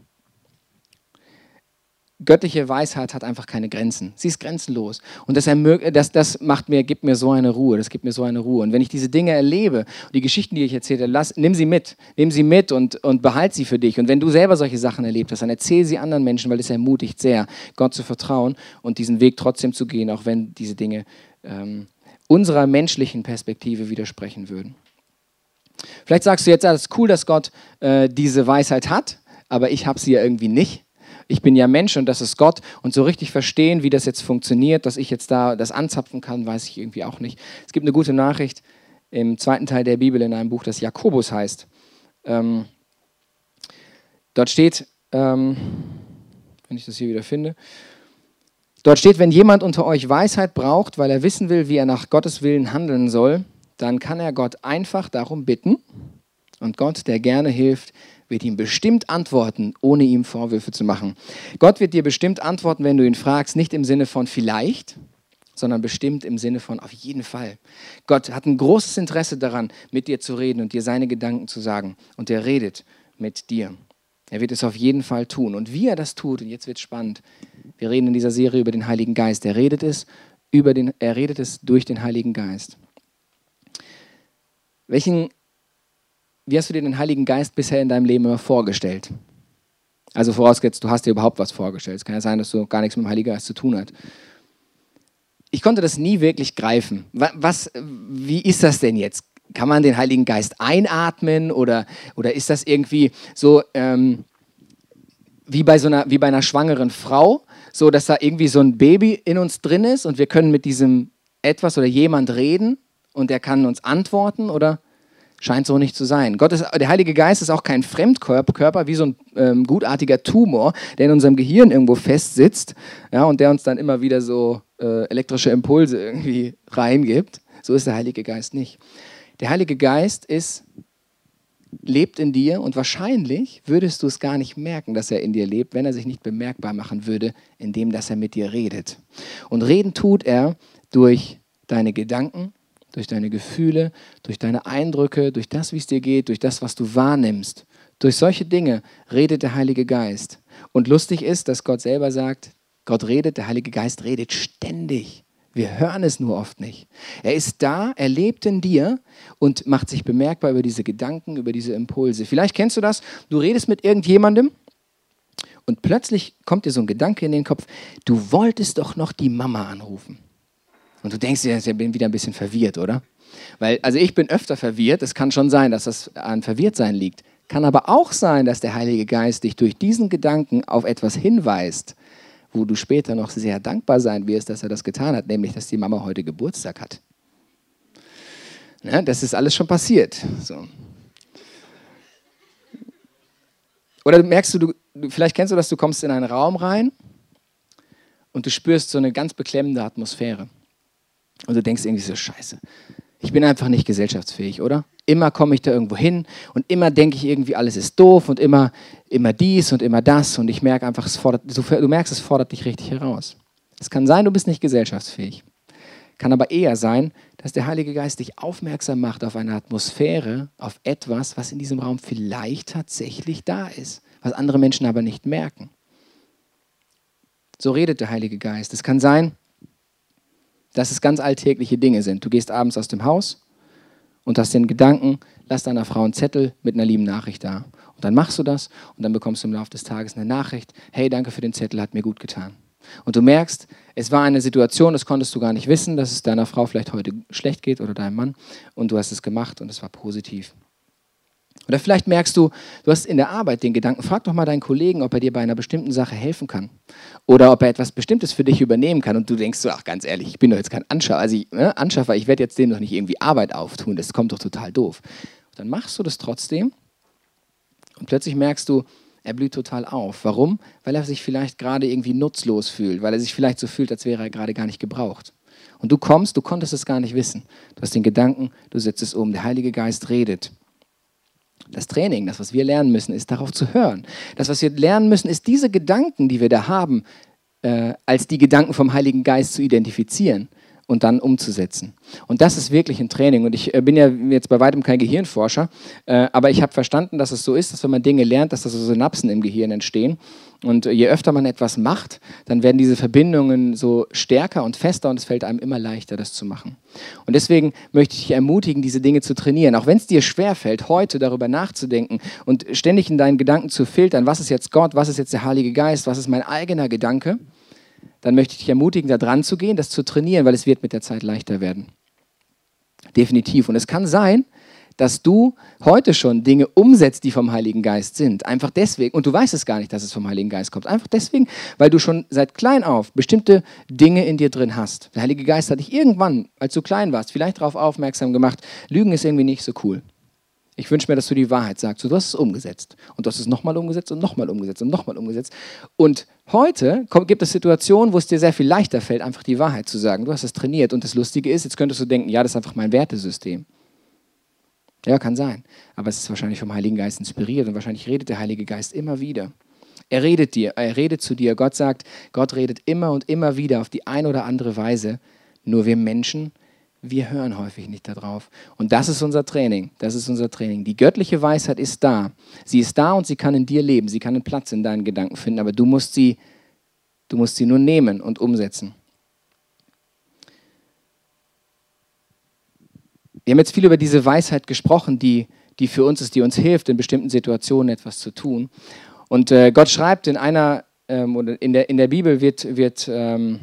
S2: göttliche Weisheit hat einfach keine Grenzen. Sie ist grenzenlos. Und das, das, das macht mir, gibt mir so eine Ruhe. Das gibt mir so eine Ruhe. Und wenn ich diese Dinge erlebe, die Geschichten, die ich erzähle, lass, nimm sie mit. Nimm sie mit und, und behalt sie für dich. Und wenn du selber solche Sachen erlebt hast, dann erzähl sie anderen Menschen, weil es ermutigt sehr, Gott zu vertrauen und diesen Weg trotzdem zu gehen, auch wenn diese Dinge ähm, unserer menschlichen Perspektive widersprechen würden. Vielleicht sagst du jetzt, das ist cool, dass Gott äh, diese Weisheit hat, aber ich habe sie ja irgendwie nicht ich bin ja Mensch und das ist Gott. Und so richtig verstehen, wie das jetzt funktioniert, dass ich jetzt da das anzapfen kann, weiß ich irgendwie auch nicht. Es gibt eine gute Nachricht im zweiten Teil der Bibel in einem Buch, das Jakobus heißt. Ähm, dort steht, ähm, wenn ich das hier wieder finde, dort steht, wenn jemand unter euch Weisheit braucht, weil er wissen will, wie er nach Gottes Willen handeln soll, dann kann er Gott einfach darum bitten. Und Gott, der gerne hilft, wird ihm bestimmt antworten, ohne ihm Vorwürfe zu machen. Gott wird dir bestimmt antworten, wenn du ihn fragst, nicht im Sinne von vielleicht, sondern bestimmt im Sinne von auf jeden Fall. Gott hat ein großes Interesse daran, mit dir zu reden und dir seine Gedanken zu sagen. Und er redet mit dir. Er wird es auf jeden Fall tun. Und wie er das tut, und jetzt wird es spannend, wir reden in dieser Serie über den Heiligen Geist. Er redet es, über den, er redet es durch den Heiligen Geist. Welchen, wie hast du dir den Heiligen Geist bisher in deinem Leben immer vorgestellt? Also vorausgesetzt, du hast dir überhaupt was vorgestellt. Es kann ja sein, dass du gar nichts mit dem Heiligen Geist zu tun hast. Ich konnte das nie wirklich greifen. Was, wie ist das denn jetzt? Kann man den Heiligen Geist einatmen oder, oder ist das irgendwie so ähm, wie, bei so einer, wie bei einer schwangeren Frau, so dass da irgendwie so ein Baby in uns drin ist und wir können mit diesem etwas oder jemand reden und der kann uns antworten oder scheint so nicht zu sein. Gott ist, der Heilige Geist ist auch kein Fremdkörper, wie so ein ähm, gutartiger Tumor, der in unserem Gehirn irgendwo festsitzt ja, und der uns dann immer wieder so äh, elektrische Impulse irgendwie reingibt. So ist der Heilige Geist nicht. Der Heilige Geist ist, lebt in dir und wahrscheinlich würdest du es gar nicht merken, dass er in dir lebt, wenn er sich nicht bemerkbar machen würde, indem dass er mit dir redet. Und reden tut er durch deine Gedanken, durch deine Gefühle, durch deine Eindrücke, durch das, wie es dir geht, durch das, was du wahrnimmst. Durch solche Dinge redet der Heilige Geist. Und lustig ist, dass Gott selber sagt, Gott redet, der Heilige Geist redet ständig. Wir hören es nur oft nicht. Er ist da, er lebt in dir und macht sich bemerkbar über diese Gedanken, über diese Impulse. Vielleicht kennst du das, du redest mit irgendjemandem und plötzlich kommt dir so ein Gedanke in den Kopf, du wolltest doch noch die Mama anrufen. Und du denkst dir, ich bin wieder ein bisschen verwirrt, oder? Weil, also ich bin öfter verwirrt. Es kann schon sein, dass das an Verwirrtsein liegt. Kann aber auch sein, dass der Heilige Geist dich durch diesen Gedanken auf etwas hinweist, wo du später noch sehr dankbar sein wirst, dass er das getan hat, nämlich dass die Mama heute Geburtstag hat. Ja, das ist alles schon passiert. So. Oder merkst du, du, vielleicht kennst du das, du kommst in einen Raum rein und du spürst so eine ganz beklemmende Atmosphäre. Und du denkst irgendwie so, scheiße, ich bin einfach nicht gesellschaftsfähig, oder? Immer komme ich da irgendwo hin und immer denke ich irgendwie, alles ist doof und immer, immer dies und immer das und ich merke einfach, es fordert, du merkst, es fordert dich richtig heraus. Es kann sein, du bist nicht gesellschaftsfähig. Kann aber eher sein, dass der Heilige Geist dich aufmerksam macht auf eine Atmosphäre, auf etwas, was in diesem Raum vielleicht tatsächlich da ist, was andere Menschen aber nicht merken. So redet der Heilige Geist. Es kann sein, dass es ganz alltägliche Dinge sind. Du gehst abends aus dem Haus und hast den Gedanken, lass deiner Frau einen Zettel mit einer lieben Nachricht da. Und dann machst du das und dann bekommst du im Laufe des Tages eine Nachricht, hey, danke für den Zettel, hat mir gut getan. Und du merkst, es war eine Situation, das konntest du gar nicht wissen, dass es deiner Frau vielleicht heute schlecht geht oder deinem Mann und du hast es gemacht und es war positiv. Oder vielleicht merkst du, du hast in der Arbeit den Gedanken, frag doch mal deinen Kollegen, ob er dir bei einer bestimmten Sache helfen kann. Oder ob er etwas Bestimmtes für dich übernehmen kann. Und du denkst so, ach ganz ehrlich, ich bin doch jetzt kein Anschaffer. Also ich, ne, Anschaffer, ich werde jetzt dem doch nicht irgendwie Arbeit auftun. Das kommt doch total doof. Und dann machst du das trotzdem und plötzlich merkst du, er blüht total auf. Warum? Weil er sich vielleicht gerade irgendwie nutzlos fühlt, weil er sich vielleicht so fühlt, als wäre er gerade gar nicht gebraucht. Und du kommst, du konntest es gar nicht wissen. Du hast den Gedanken, du setzt es um. Der Heilige Geist redet. Das Training, das, was wir lernen müssen, ist darauf zu hören. Das, was wir lernen müssen, ist diese Gedanken, die wir da haben, äh, als die Gedanken vom Heiligen Geist zu identifizieren und dann umzusetzen. Und das ist wirklich ein Training. Und ich äh, bin ja jetzt bei weitem kein Gehirnforscher, äh, aber ich habe verstanden, dass es so ist, dass wenn man Dinge lernt, dass da so Synapsen im Gehirn entstehen. Und je öfter man etwas macht, dann werden diese Verbindungen so stärker und fester und es fällt einem immer leichter, das zu machen. Und deswegen möchte ich dich ermutigen, diese Dinge zu trainieren. Auch wenn es dir schwerfällt, heute darüber nachzudenken und ständig in deinen Gedanken zu filtern, was ist jetzt Gott, was ist jetzt der Heilige Geist, was ist mein eigener Gedanke, dann möchte ich dich ermutigen, da dran zu gehen, das zu trainieren, weil es wird mit der Zeit leichter werden. Definitiv. Und es kann sein, dass du heute schon Dinge umsetzt, die vom Heiligen Geist sind. Einfach deswegen, und du weißt es gar nicht, dass es vom Heiligen Geist kommt. Einfach deswegen, weil du schon seit klein auf bestimmte Dinge in dir drin hast. Der Heilige Geist hat dich irgendwann, als du klein warst, vielleicht darauf aufmerksam gemacht, Lügen ist irgendwie nicht so cool. Ich wünsche mir, dass du die Wahrheit sagst. du hast es umgesetzt. Und du hast es nochmal umgesetzt und nochmal umgesetzt und nochmal umgesetzt. Und heute gibt es Situationen, wo es dir sehr viel leichter fällt, einfach die Wahrheit zu sagen. Du hast es trainiert. Und das Lustige ist, jetzt könntest du denken, ja, das ist einfach mein Wertesystem. Ja, kann sein. Aber es ist wahrscheinlich vom Heiligen Geist inspiriert und wahrscheinlich redet der Heilige Geist immer wieder. Er redet dir, er redet zu dir. Gott sagt, Gott redet immer und immer wieder auf die eine oder andere Weise. Nur wir Menschen, wir hören häufig nicht darauf. Und das ist unser Training. Das ist unser Training. Die göttliche Weisheit ist da. Sie ist da und sie kann in dir leben. Sie kann einen Platz in deinen Gedanken finden. Aber du musst sie, du musst sie nur nehmen und umsetzen. Wir haben jetzt viel über diese Weisheit gesprochen, die, die für uns ist, die uns hilft, in bestimmten Situationen etwas zu tun. Und äh, Gott schreibt in einer, ähm, oder in der, in der Bibel wird, wird ähm,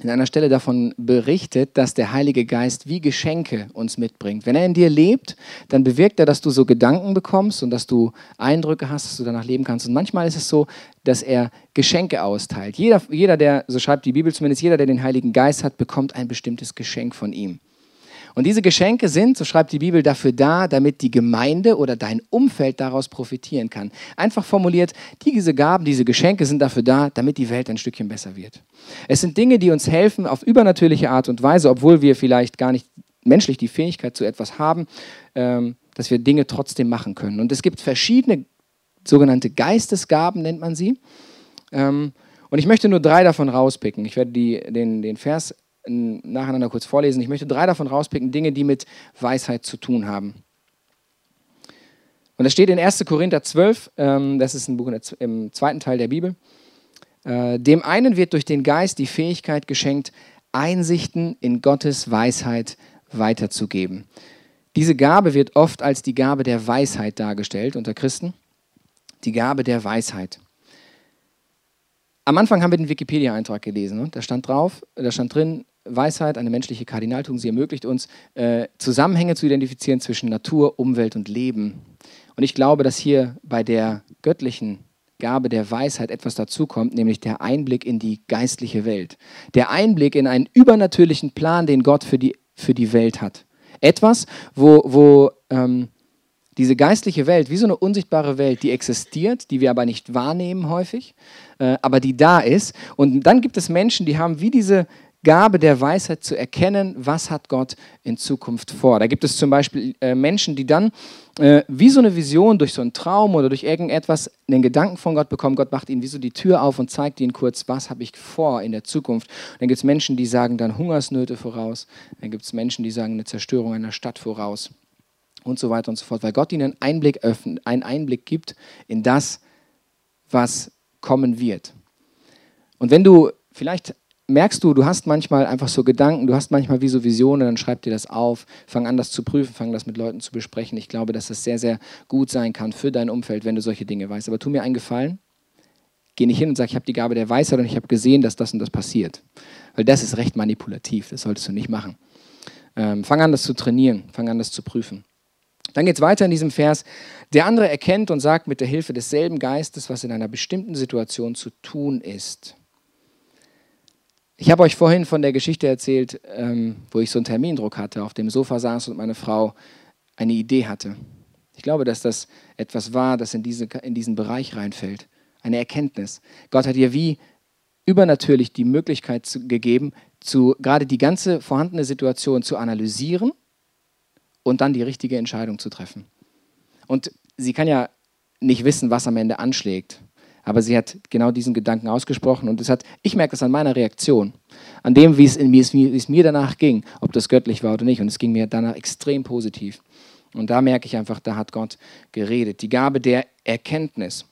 S2: in einer Stelle davon berichtet, dass der Heilige Geist wie Geschenke uns mitbringt. Wenn er in dir lebt, dann bewirkt er, dass du so Gedanken bekommst und dass du Eindrücke hast, dass du danach leben kannst. Und manchmal ist es so, dass er Geschenke austeilt. Jeder, jeder der, so schreibt die Bibel zumindest, jeder, der den Heiligen Geist hat, bekommt ein bestimmtes Geschenk von ihm. Und diese Geschenke sind, so schreibt die Bibel, dafür da, damit die Gemeinde oder dein Umfeld daraus profitieren kann. Einfach formuliert, diese Gaben, diese Geschenke sind dafür da, damit die Welt ein Stückchen besser wird. Es sind Dinge, die uns helfen auf übernatürliche Art und Weise, obwohl wir vielleicht gar nicht menschlich die Fähigkeit zu etwas haben, ähm, dass wir Dinge trotzdem machen können. Und es gibt verschiedene sogenannte Geistesgaben, nennt man sie. Ähm, und ich möchte nur drei davon rauspicken. Ich werde die, den, den Vers nacheinander kurz vorlesen. Ich möchte drei davon rauspicken, Dinge, die mit Weisheit zu tun haben. Und das steht in 1. Korinther 12, ähm, das ist ein Buch im zweiten Teil der Bibel. Äh, dem einen wird durch den Geist die Fähigkeit geschenkt, Einsichten in Gottes Weisheit weiterzugeben. Diese Gabe wird oft als die Gabe der Weisheit dargestellt unter Christen. Die Gabe der Weisheit. Am Anfang haben wir den Wikipedia-Eintrag gelesen. Ne? Da stand drauf, da stand drin, Weisheit, eine menschliche Kardinaltugend, sie ermöglicht uns, äh, Zusammenhänge zu identifizieren zwischen Natur, Umwelt und Leben. Und ich glaube, dass hier bei der göttlichen Gabe der Weisheit etwas dazukommt, nämlich der Einblick in die geistliche Welt. Der Einblick in einen übernatürlichen Plan, den Gott für die, für die Welt hat. Etwas, wo, wo ähm, diese geistliche Welt, wie so eine unsichtbare Welt, die existiert, die wir aber nicht wahrnehmen häufig, äh, aber die da ist. Und dann gibt es Menschen, die haben wie diese Gabe der Weisheit zu erkennen, was hat Gott in Zukunft vor. Da gibt es zum Beispiel äh, Menschen, die dann äh, wie so eine Vision durch so einen Traum oder durch irgendetwas einen Gedanken von Gott bekommen. Gott macht ihnen wie so die Tür auf und zeigt ihnen kurz, was habe ich vor in der Zukunft. dann gibt es Menschen, die sagen dann Hungersnöte voraus. Dann gibt es Menschen, die sagen eine Zerstörung einer Stadt voraus und so weiter und so fort, weil Gott ihnen einen Einblick öffnet, einen Einblick gibt in das, was kommen wird. Und wenn du vielleicht merkst du, du hast manchmal einfach so Gedanken, du hast manchmal wie so Visionen, dann schreib dir das auf, fang an, das zu prüfen, fang das mit Leuten zu besprechen. Ich glaube, dass das sehr, sehr gut sein kann für dein Umfeld, wenn du solche Dinge weißt. Aber tu mir einen Gefallen, geh nicht hin und sag, ich habe die Gabe der Weisheit und ich habe gesehen, dass das und das passiert. Weil das ist recht manipulativ, das solltest du nicht machen. Ähm, fang an, das zu trainieren, fang an, das zu prüfen. Dann geht es weiter in diesem Vers. Der andere erkennt und sagt mit der Hilfe desselben Geistes, was in einer bestimmten Situation zu tun ist. Ich habe euch vorhin von der Geschichte erzählt, ähm, wo ich so einen Termindruck hatte, auf dem Sofa saß und meine Frau eine Idee hatte. Ich glaube, dass das etwas war, das in, diese, in diesen Bereich reinfällt. Eine Erkenntnis. Gott hat ihr wie übernatürlich die Möglichkeit zu, gegeben, zu, gerade die ganze vorhandene Situation zu analysieren und dann die richtige Entscheidung zu treffen. Und sie kann ja nicht wissen, was am Ende anschlägt. Aber sie hat genau diesen Gedanken ausgesprochen und es hat, ich merke das an meiner Reaktion, an dem, wie es, in, wie, wie es mir danach ging, ob das göttlich war oder nicht. Und es ging mir danach extrem positiv. Und da merke ich einfach, da hat Gott geredet. Die Gabe der Erkenntnis.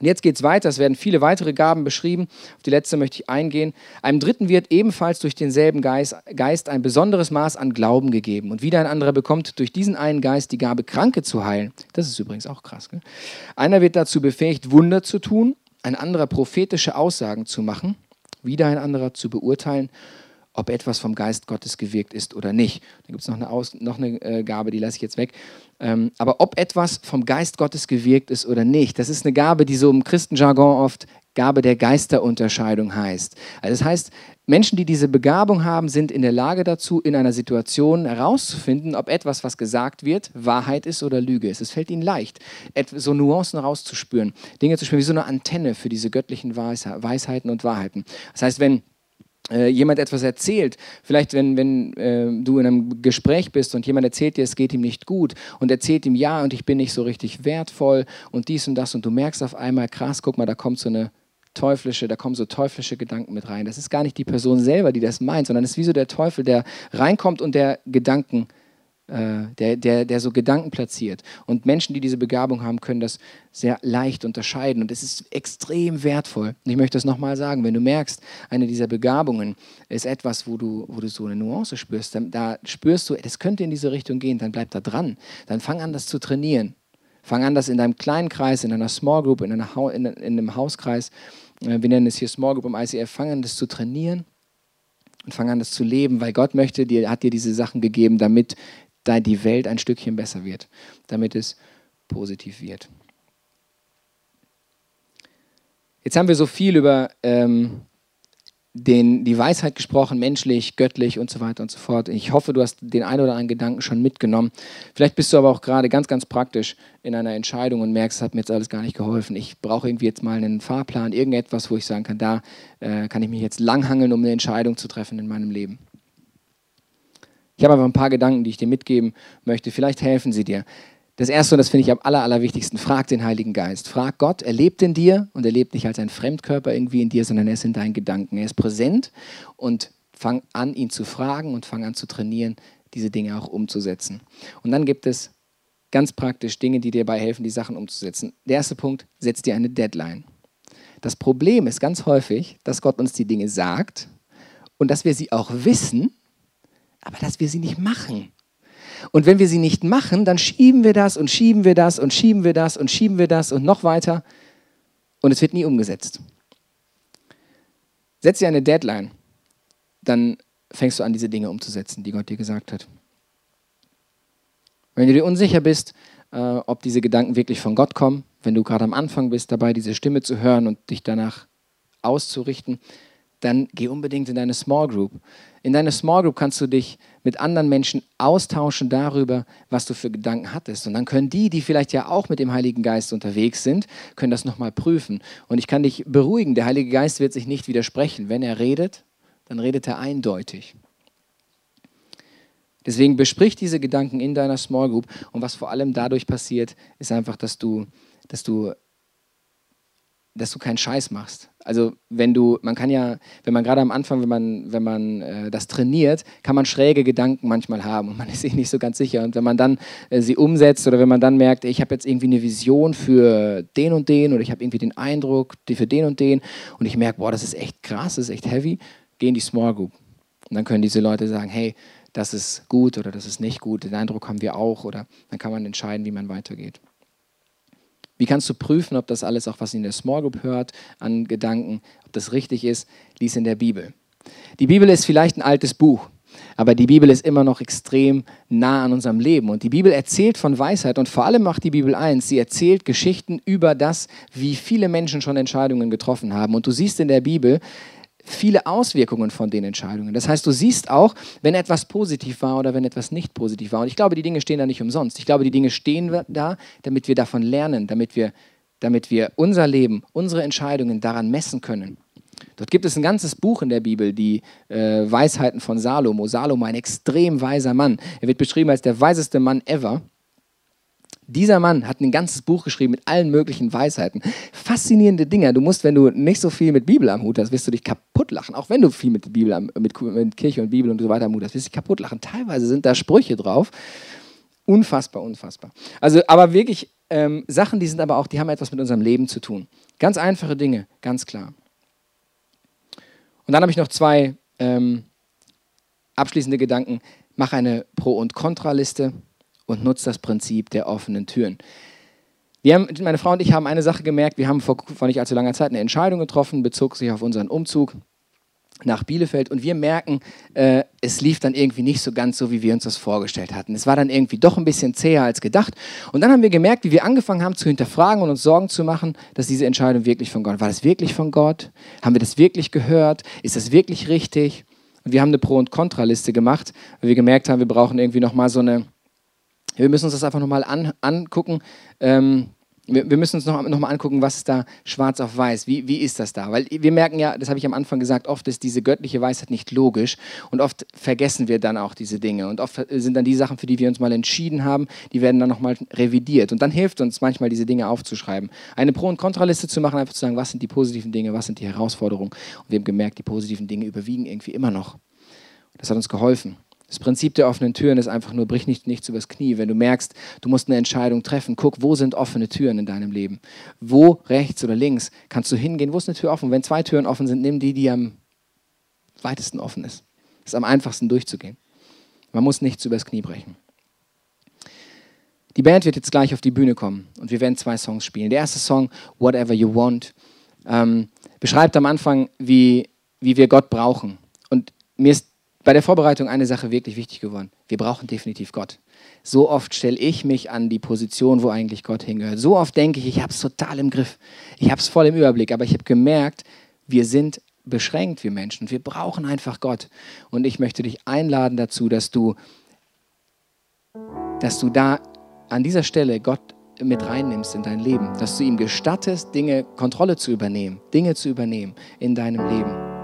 S2: Und jetzt geht es weiter, es werden viele weitere Gaben beschrieben. Auf die letzte möchte ich eingehen. Einem Dritten wird ebenfalls durch denselben Geist, Geist ein besonderes Maß an Glauben gegeben. Und wieder ein anderer bekommt durch diesen einen Geist die Gabe, Kranke zu heilen. Das ist übrigens auch krass. Gell? Einer wird dazu befähigt, Wunder zu tun, ein anderer prophetische Aussagen zu machen, wieder ein anderer zu beurteilen ob etwas vom Geist Gottes gewirkt ist oder nicht. Da gibt es noch eine, Aus noch eine äh, Gabe, die lasse ich jetzt weg. Ähm, aber ob etwas vom Geist Gottes gewirkt ist oder nicht, das ist eine Gabe, die so im Christenjargon oft Gabe der Geisterunterscheidung heißt. Also das heißt, Menschen, die diese Begabung haben, sind in der Lage dazu, in einer Situation herauszufinden, ob etwas, was gesagt wird, Wahrheit ist oder Lüge ist. Es fällt ihnen leicht, so Nuancen rauszuspüren, Dinge zu spüren, wie so eine Antenne für diese göttlichen Weisheiten und Wahrheiten. Das heißt, wenn äh, jemand etwas erzählt, vielleicht wenn, wenn äh, du in einem Gespräch bist und jemand erzählt dir, es geht ihm nicht gut und erzählt ihm, ja, und ich bin nicht so richtig wertvoll und dies und das und du merkst auf einmal, krass, guck mal, da kommt so eine teuflische, da kommen so teuflische Gedanken mit rein. Das ist gar nicht die Person selber, die das meint, sondern es ist wie so der Teufel, der reinkommt und der Gedanken der, der, der so Gedanken platziert. Und Menschen, die diese Begabung haben, können das sehr leicht unterscheiden. Und es ist extrem wertvoll. Und ich möchte das nochmal sagen, wenn du merkst, eine dieser Begabungen ist etwas, wo du, wo du so eine Nuance spürst, dann, da spürst du, das könnte in diese Richtung gehen, dann bleib da dran. Dann fang an, das zu trainieren. Fang an, das in deinem kleinen Kreis, in einer Small Group, in, einer in, in einem Hauskreis, äh, wir nennen es hier Small Group im ICF, fang an, das zu trainieren und fang an, das zu leben, weil Gott möchte dir, hat dir diese Sachen gegeben, damit da die Welt ein Stückchen besser wird, damit es positiv wird. Jetzt haben wir so viel über ähm, den, die Weisheit gesprochen, menschlich, göttlich und so weiter und so fort. Ich hoffe, du hast den einen oder anderen Gedanken schon mitgenommen. Vielleicht bist du aber auch gerade ganz, ganz praktisch in einer Entscheidung und merkst, es hat mir jetzt alles gar nicht geholfen. Ich brauche irgendwie jetzt mal einen Fahrplan, irgendetwas, wo ich sagen kann, da äh, kann ich mich jetzt langhangeln, um eine Entscheidung zu treffen in meinem Leben. Ich habe aber ein paar Gedanken, die ich dir mitgeben möchte. Vielleicht helfen sie dir. Das erste, und das finde ich am aller, allerwichtigsten, frag den Heiligen Geist. Frag Gott, er lebt in dir und er lebt nicht als ein Fremdkörper irgendwie in dir, sondern er ist in deinen Gedanken. Er ist präsent und fang an, ihn zu fragen und fang an zu trainieren, diese Dinge auch umzusetzen. Und dann gibt es ganz praktisch Dinge, die dir dabei helfen, die Sachen umzusetzen. Der erste Punkt, setz dir eine Deadline. Das Problem ist ganz häufig, dass Gott uns die Dinge sagt und dass wir sie auch wissen, aber dass wir sie nicht machen. Und wenn wir sie nicht machen, dann schieben wir das und schieben wir das und schieben wir das und schieben wir das und noch weiter und es wird nie umgesetzt. Setz dir eine Deadline, dann fängst du an, diese Dinge umzusetzen, die Gott dir gesagt hat. Wenn du dir unsicher bist, äh, ob diese Gedanken wirklich von Gott kommen, wenn du gerade am Anfang bist, dabei diese Stimme zu hören und dich danach auszurichten, dann geh unbedingt in deine Small Group. In deiner Small Group kannst du dich mit anderen Menschen austauschen darüber, was du für Gedanken hattest. Und dann können die, die vielleicht ja auch mit dem Heiligen Geist unterwegs sind, können das nochmal prüfen. Und ich kann dich beruhigen, der Heilige Geist wird sich nicht widersprechen. Wenn er redet, dann redet er eindeutig. Deswegen besprich diese Gedanken in deiner Small Group. Und was vor allem dadurch passiert, ist einfach, dass du, dass du dass du keinen Scheiß machst. Also wenn du, man kann ja, wenn man gerade am Anfang, wenn man, wenn man äh, das trainiert, kann man schräge Gedanken manchmal haben und man ist sich nicht so ganz sicher. Und wenn man dann äh, sie umsetzt oder wenn man dann merkt, ich habe jetzt irgendwie eine Vision für den und den oder ich habe irgendwie den Eindruck für den und den und ich merke, boah, das ist echt krass, das ist echt heavy, geh in die Small Group. Und dann können diese Leute sagen, hey, das ist gut oder das ist nicht gut, den Eindruck haben wir auch oder dann kann man entscheiden, wie man weitergeht. Wie kannst du prüfen, ob das alles auch, was in der Small Group hört, an Gedanken, ob das richtig ist? Lies in der Bibel. Die Bibel ist vielleicht ein altes Buch, aber die Bibel ist immer noch extrem nah an unserem Leben. Und die Bibel erzählt von Weisheit und vor allem macht die Bibel eins, sie erzählt Geschichten über das, wie viele Menschen schon Entscheidungen getroffen haben. Und du siehst in der Bibel, viele Auswirkungen von den Entscheidungen. Das heißt, du siehst auch, wenn etwas positiv war oder wenn etwas nicht positiv war. Und ich glaube, die Dinge stehen da nicht umsonst. Ich glaube, die Dinge stehen da, damit wir davon lernen, damit wir, damit wir unser Leben, unsere Entscheidungen daran messen können. Dort gibt es ein ganzes Buch in der Bibel, die äh, Weisheiten von Salomo. Salomo, ein extrem weiser Mann. Er wird beschrieben als der weiseste Mann ever. Dieser Mann hat ein ganzes Buch geschrieben mit allen möglichen Weisheiten. Faszinierende Dinge. Du musst, wenn du nicht so viel mit Bibel am Hut hast, wirst du dich kaputt lachen. Auch wenn du viel mit, Bibel, mit, mit Kirche und Bibel und so weiter am Hut hast, wirst du dich kaputt lachen. Teilweise sind da Sprüche drauf. Unfassbar, unfassbar. Also, aber wirklich ähm, Sachen, die sind aber auch, die haben etwas mit unserem Leben zu tun. Ganz einfache Dinge, ganz klar. Und dann habe ich noch zwei ähm, abschließende Gedanken. Mach eine Pro- und Kontraliste und nutzt das Prinzip der offenen Türen. Haben, meine Frau und ich haben eine Sache gemerkt, wir haben vor, vor nicht allzu langer Zeit eine Entscheidung getroffen, bezog sich auf unseren Umzug nach Bielefeld und wir merken, äh, es lief dann irgendwie nicht so ganz so, wie wir uns das vorgestellt hatten. Es war dann irgendwie doch ein bisschen zäher als gedacht. Und dann haben wir gemerkt, wie wir angefangen haben zu hinterfragen und uns Sorgen zu machen, dass diese Entscheidung wirklich von Gott war. das wirklich von Gott? Haben wir das wirklich gehört? Ist das wirklich richtig? Und wir haben eine Pro- und Kontraliste gemacht, weil wir gemerkt haben, wir brauchen irgendwie nochmal so eine wir müssen uns das einfach nochmal an, angucken. Ähm, wir, wir müssen uns noch, noch angucken, was ist da schwarz auf weiß, wie, wie ist das da? Weil wir merken ja, das habe ich am Anfang gesagt, oft ist diese göttliche Weisheit nicht logisch und oft vergessen wir dann auch diese Dinge und oft sind dann die Sachen, für die wir uns mal entschieden haben, die werden dann nochmal revidiert und dann hilft uns manchmal diese Dinge aufzuschreiben. Eine Pro- und Kontraliste zu machen, einfach zu sagen, was sind die positiven Dinge, was sind die Herausforderungen und wir haben gemerkt, die positiven Dinge überwiegen irgendwie immer noch. Das hat uns geholfen. Das Prinzip der offenen Türen ist einfach nur, brich nicht nichts übers Knie. Wenn du merkst, du musst eine Entscheidung treffen, guck, wo sind offene Türen in deinem Leben? Wo, rechts oder links, kannst du hingehen? Wo ist eine Tür offen? Wenn zwei Türen offen sind, nimm die, die am weitesten offen ist. Ist am einfachsten durchzugehen. Man muss nichts übers Knie brechen. Die Band wird jetzt gleich auf die Bühne kommen und wir werden zwei Songs spielen. Der erste Song, Whatever You Want, ähm, beschreibt am Anfang, wie, wie wir Gott brauchen. Und mir ist bei der Vorbereitung eine Sache wirklich wichtig geworden. Wir brauchen definitiv Gott. So oft stelle ich mich an die Position, wo eigentlich Gott hingehört. So oft denke ich, ich habe es total im Griff. Ich habe es voll im Überblick. Aber ich habe gemerkt, wir sind beschränkt, wir Menschen. Wir brauchen einfach Gott. Und ich möchte dich einladen dazu, dass du, dass du da an dieser Stelle Gott mit reinnimmst in dein Leben. Dass du ihm gestattest, Dinge, Kontrolle zu übernehmen, Dinge zu übernehmen in deinem Leben.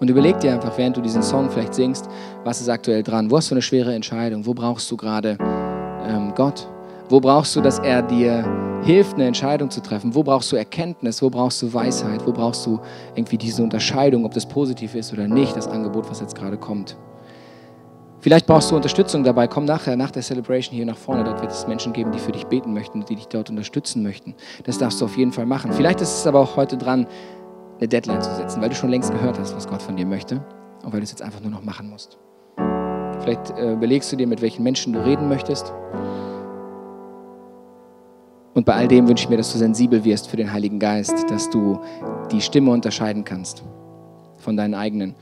S2: Und überleg dir einfach, während du diesen Song vielleicht singst, was ist aktuell dran? Wo hast du eine schwere Entscheidung? Wo brauchst du gerade ähm, Gott? Wo brauchst du, dass er dir hilft, eine Entscheidung zu treffen? Wo brauchst du Erkenntnis? Wo brauchst du Weisheit? Wo brauchst du irgendwie diese Unterscheidung, ob das positiv ist oder nicht, das Angebot, was jetzt gerade kommt? Vielleicht brauchst du Unterstützung dabei. Komm nachher, nach der Celebration hier nach vorne. Dort wird es Menschen geben, die für dich beten möchten, die dich dort unterstützen möchten. Das darfst du auf jeden Fall machen. Vielleicht ist es aber auch heute dran, eine Deadline zu setzen, weil du schon längst gehört hast, was Gott von dir möchte und weil du es jetzt einfach nur noch machen musst. Vielleicht äh, überlegst du dir, mit welchen Menschen du reden möchtest. Und bei all dem wünsche ich mir, dass du sensibel wirst für den Heiligen Geist, dass du die Stimme unterscheiden kannst von deinen eigenen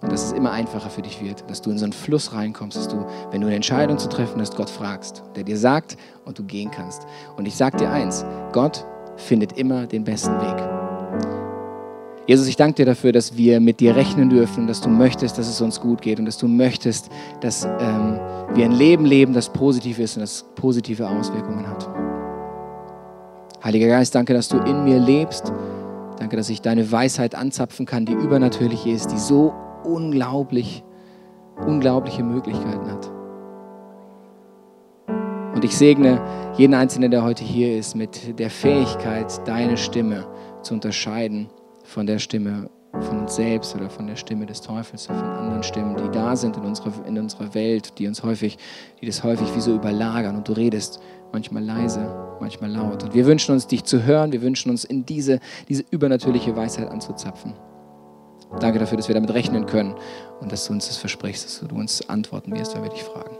S2: und dass es immer einfacher für dich wird, dass du in so einen Fluss reinkommst, dass du, wenn du eine Entscheidung zu treffen hast, Gott fragst, der dir sagt und du gehen kannst. Und ich sage dir eins, Gott findet immer den besten Weg. Jesus, ich danke dir dafür, dass wir mit dir rechnen dürfen, dass du möchtest, dass es uns gut geht und dass du möchtest, dass ähm, wir ein Leben leben, das positiv ist und das positive Auswirkungen hat. Heiliger Geist, danke, dass du in mir lebst. Danke, dass ich deine Weisheit anzapfen kann, die übernatürlich ist, die so unglaublich, unglaubliche Möglichkeiten hat. Und ich segne jeden Einzelnen, der heute hier ist, mit der Fähigkeit, deine Stimme zu unterscheiden von der Stimme von uns selbst oder von der Stimme des Teufels oder von anderen Stimmen, die da sind in unserer, in unserer Welt, die uns häufig, die das häufig wie so überlagern und du redest manchmal leise, manchmal laut. Und wir wünschen uns, dich zu hören, wir wünschen uns, in diese, diese übernatürliche Weisheit anzuzapfen. Danke dafür, dass wir damit rechnen können und dass du uns das versprichst, dass du uns antworten wirst, wenn wir dich fragen.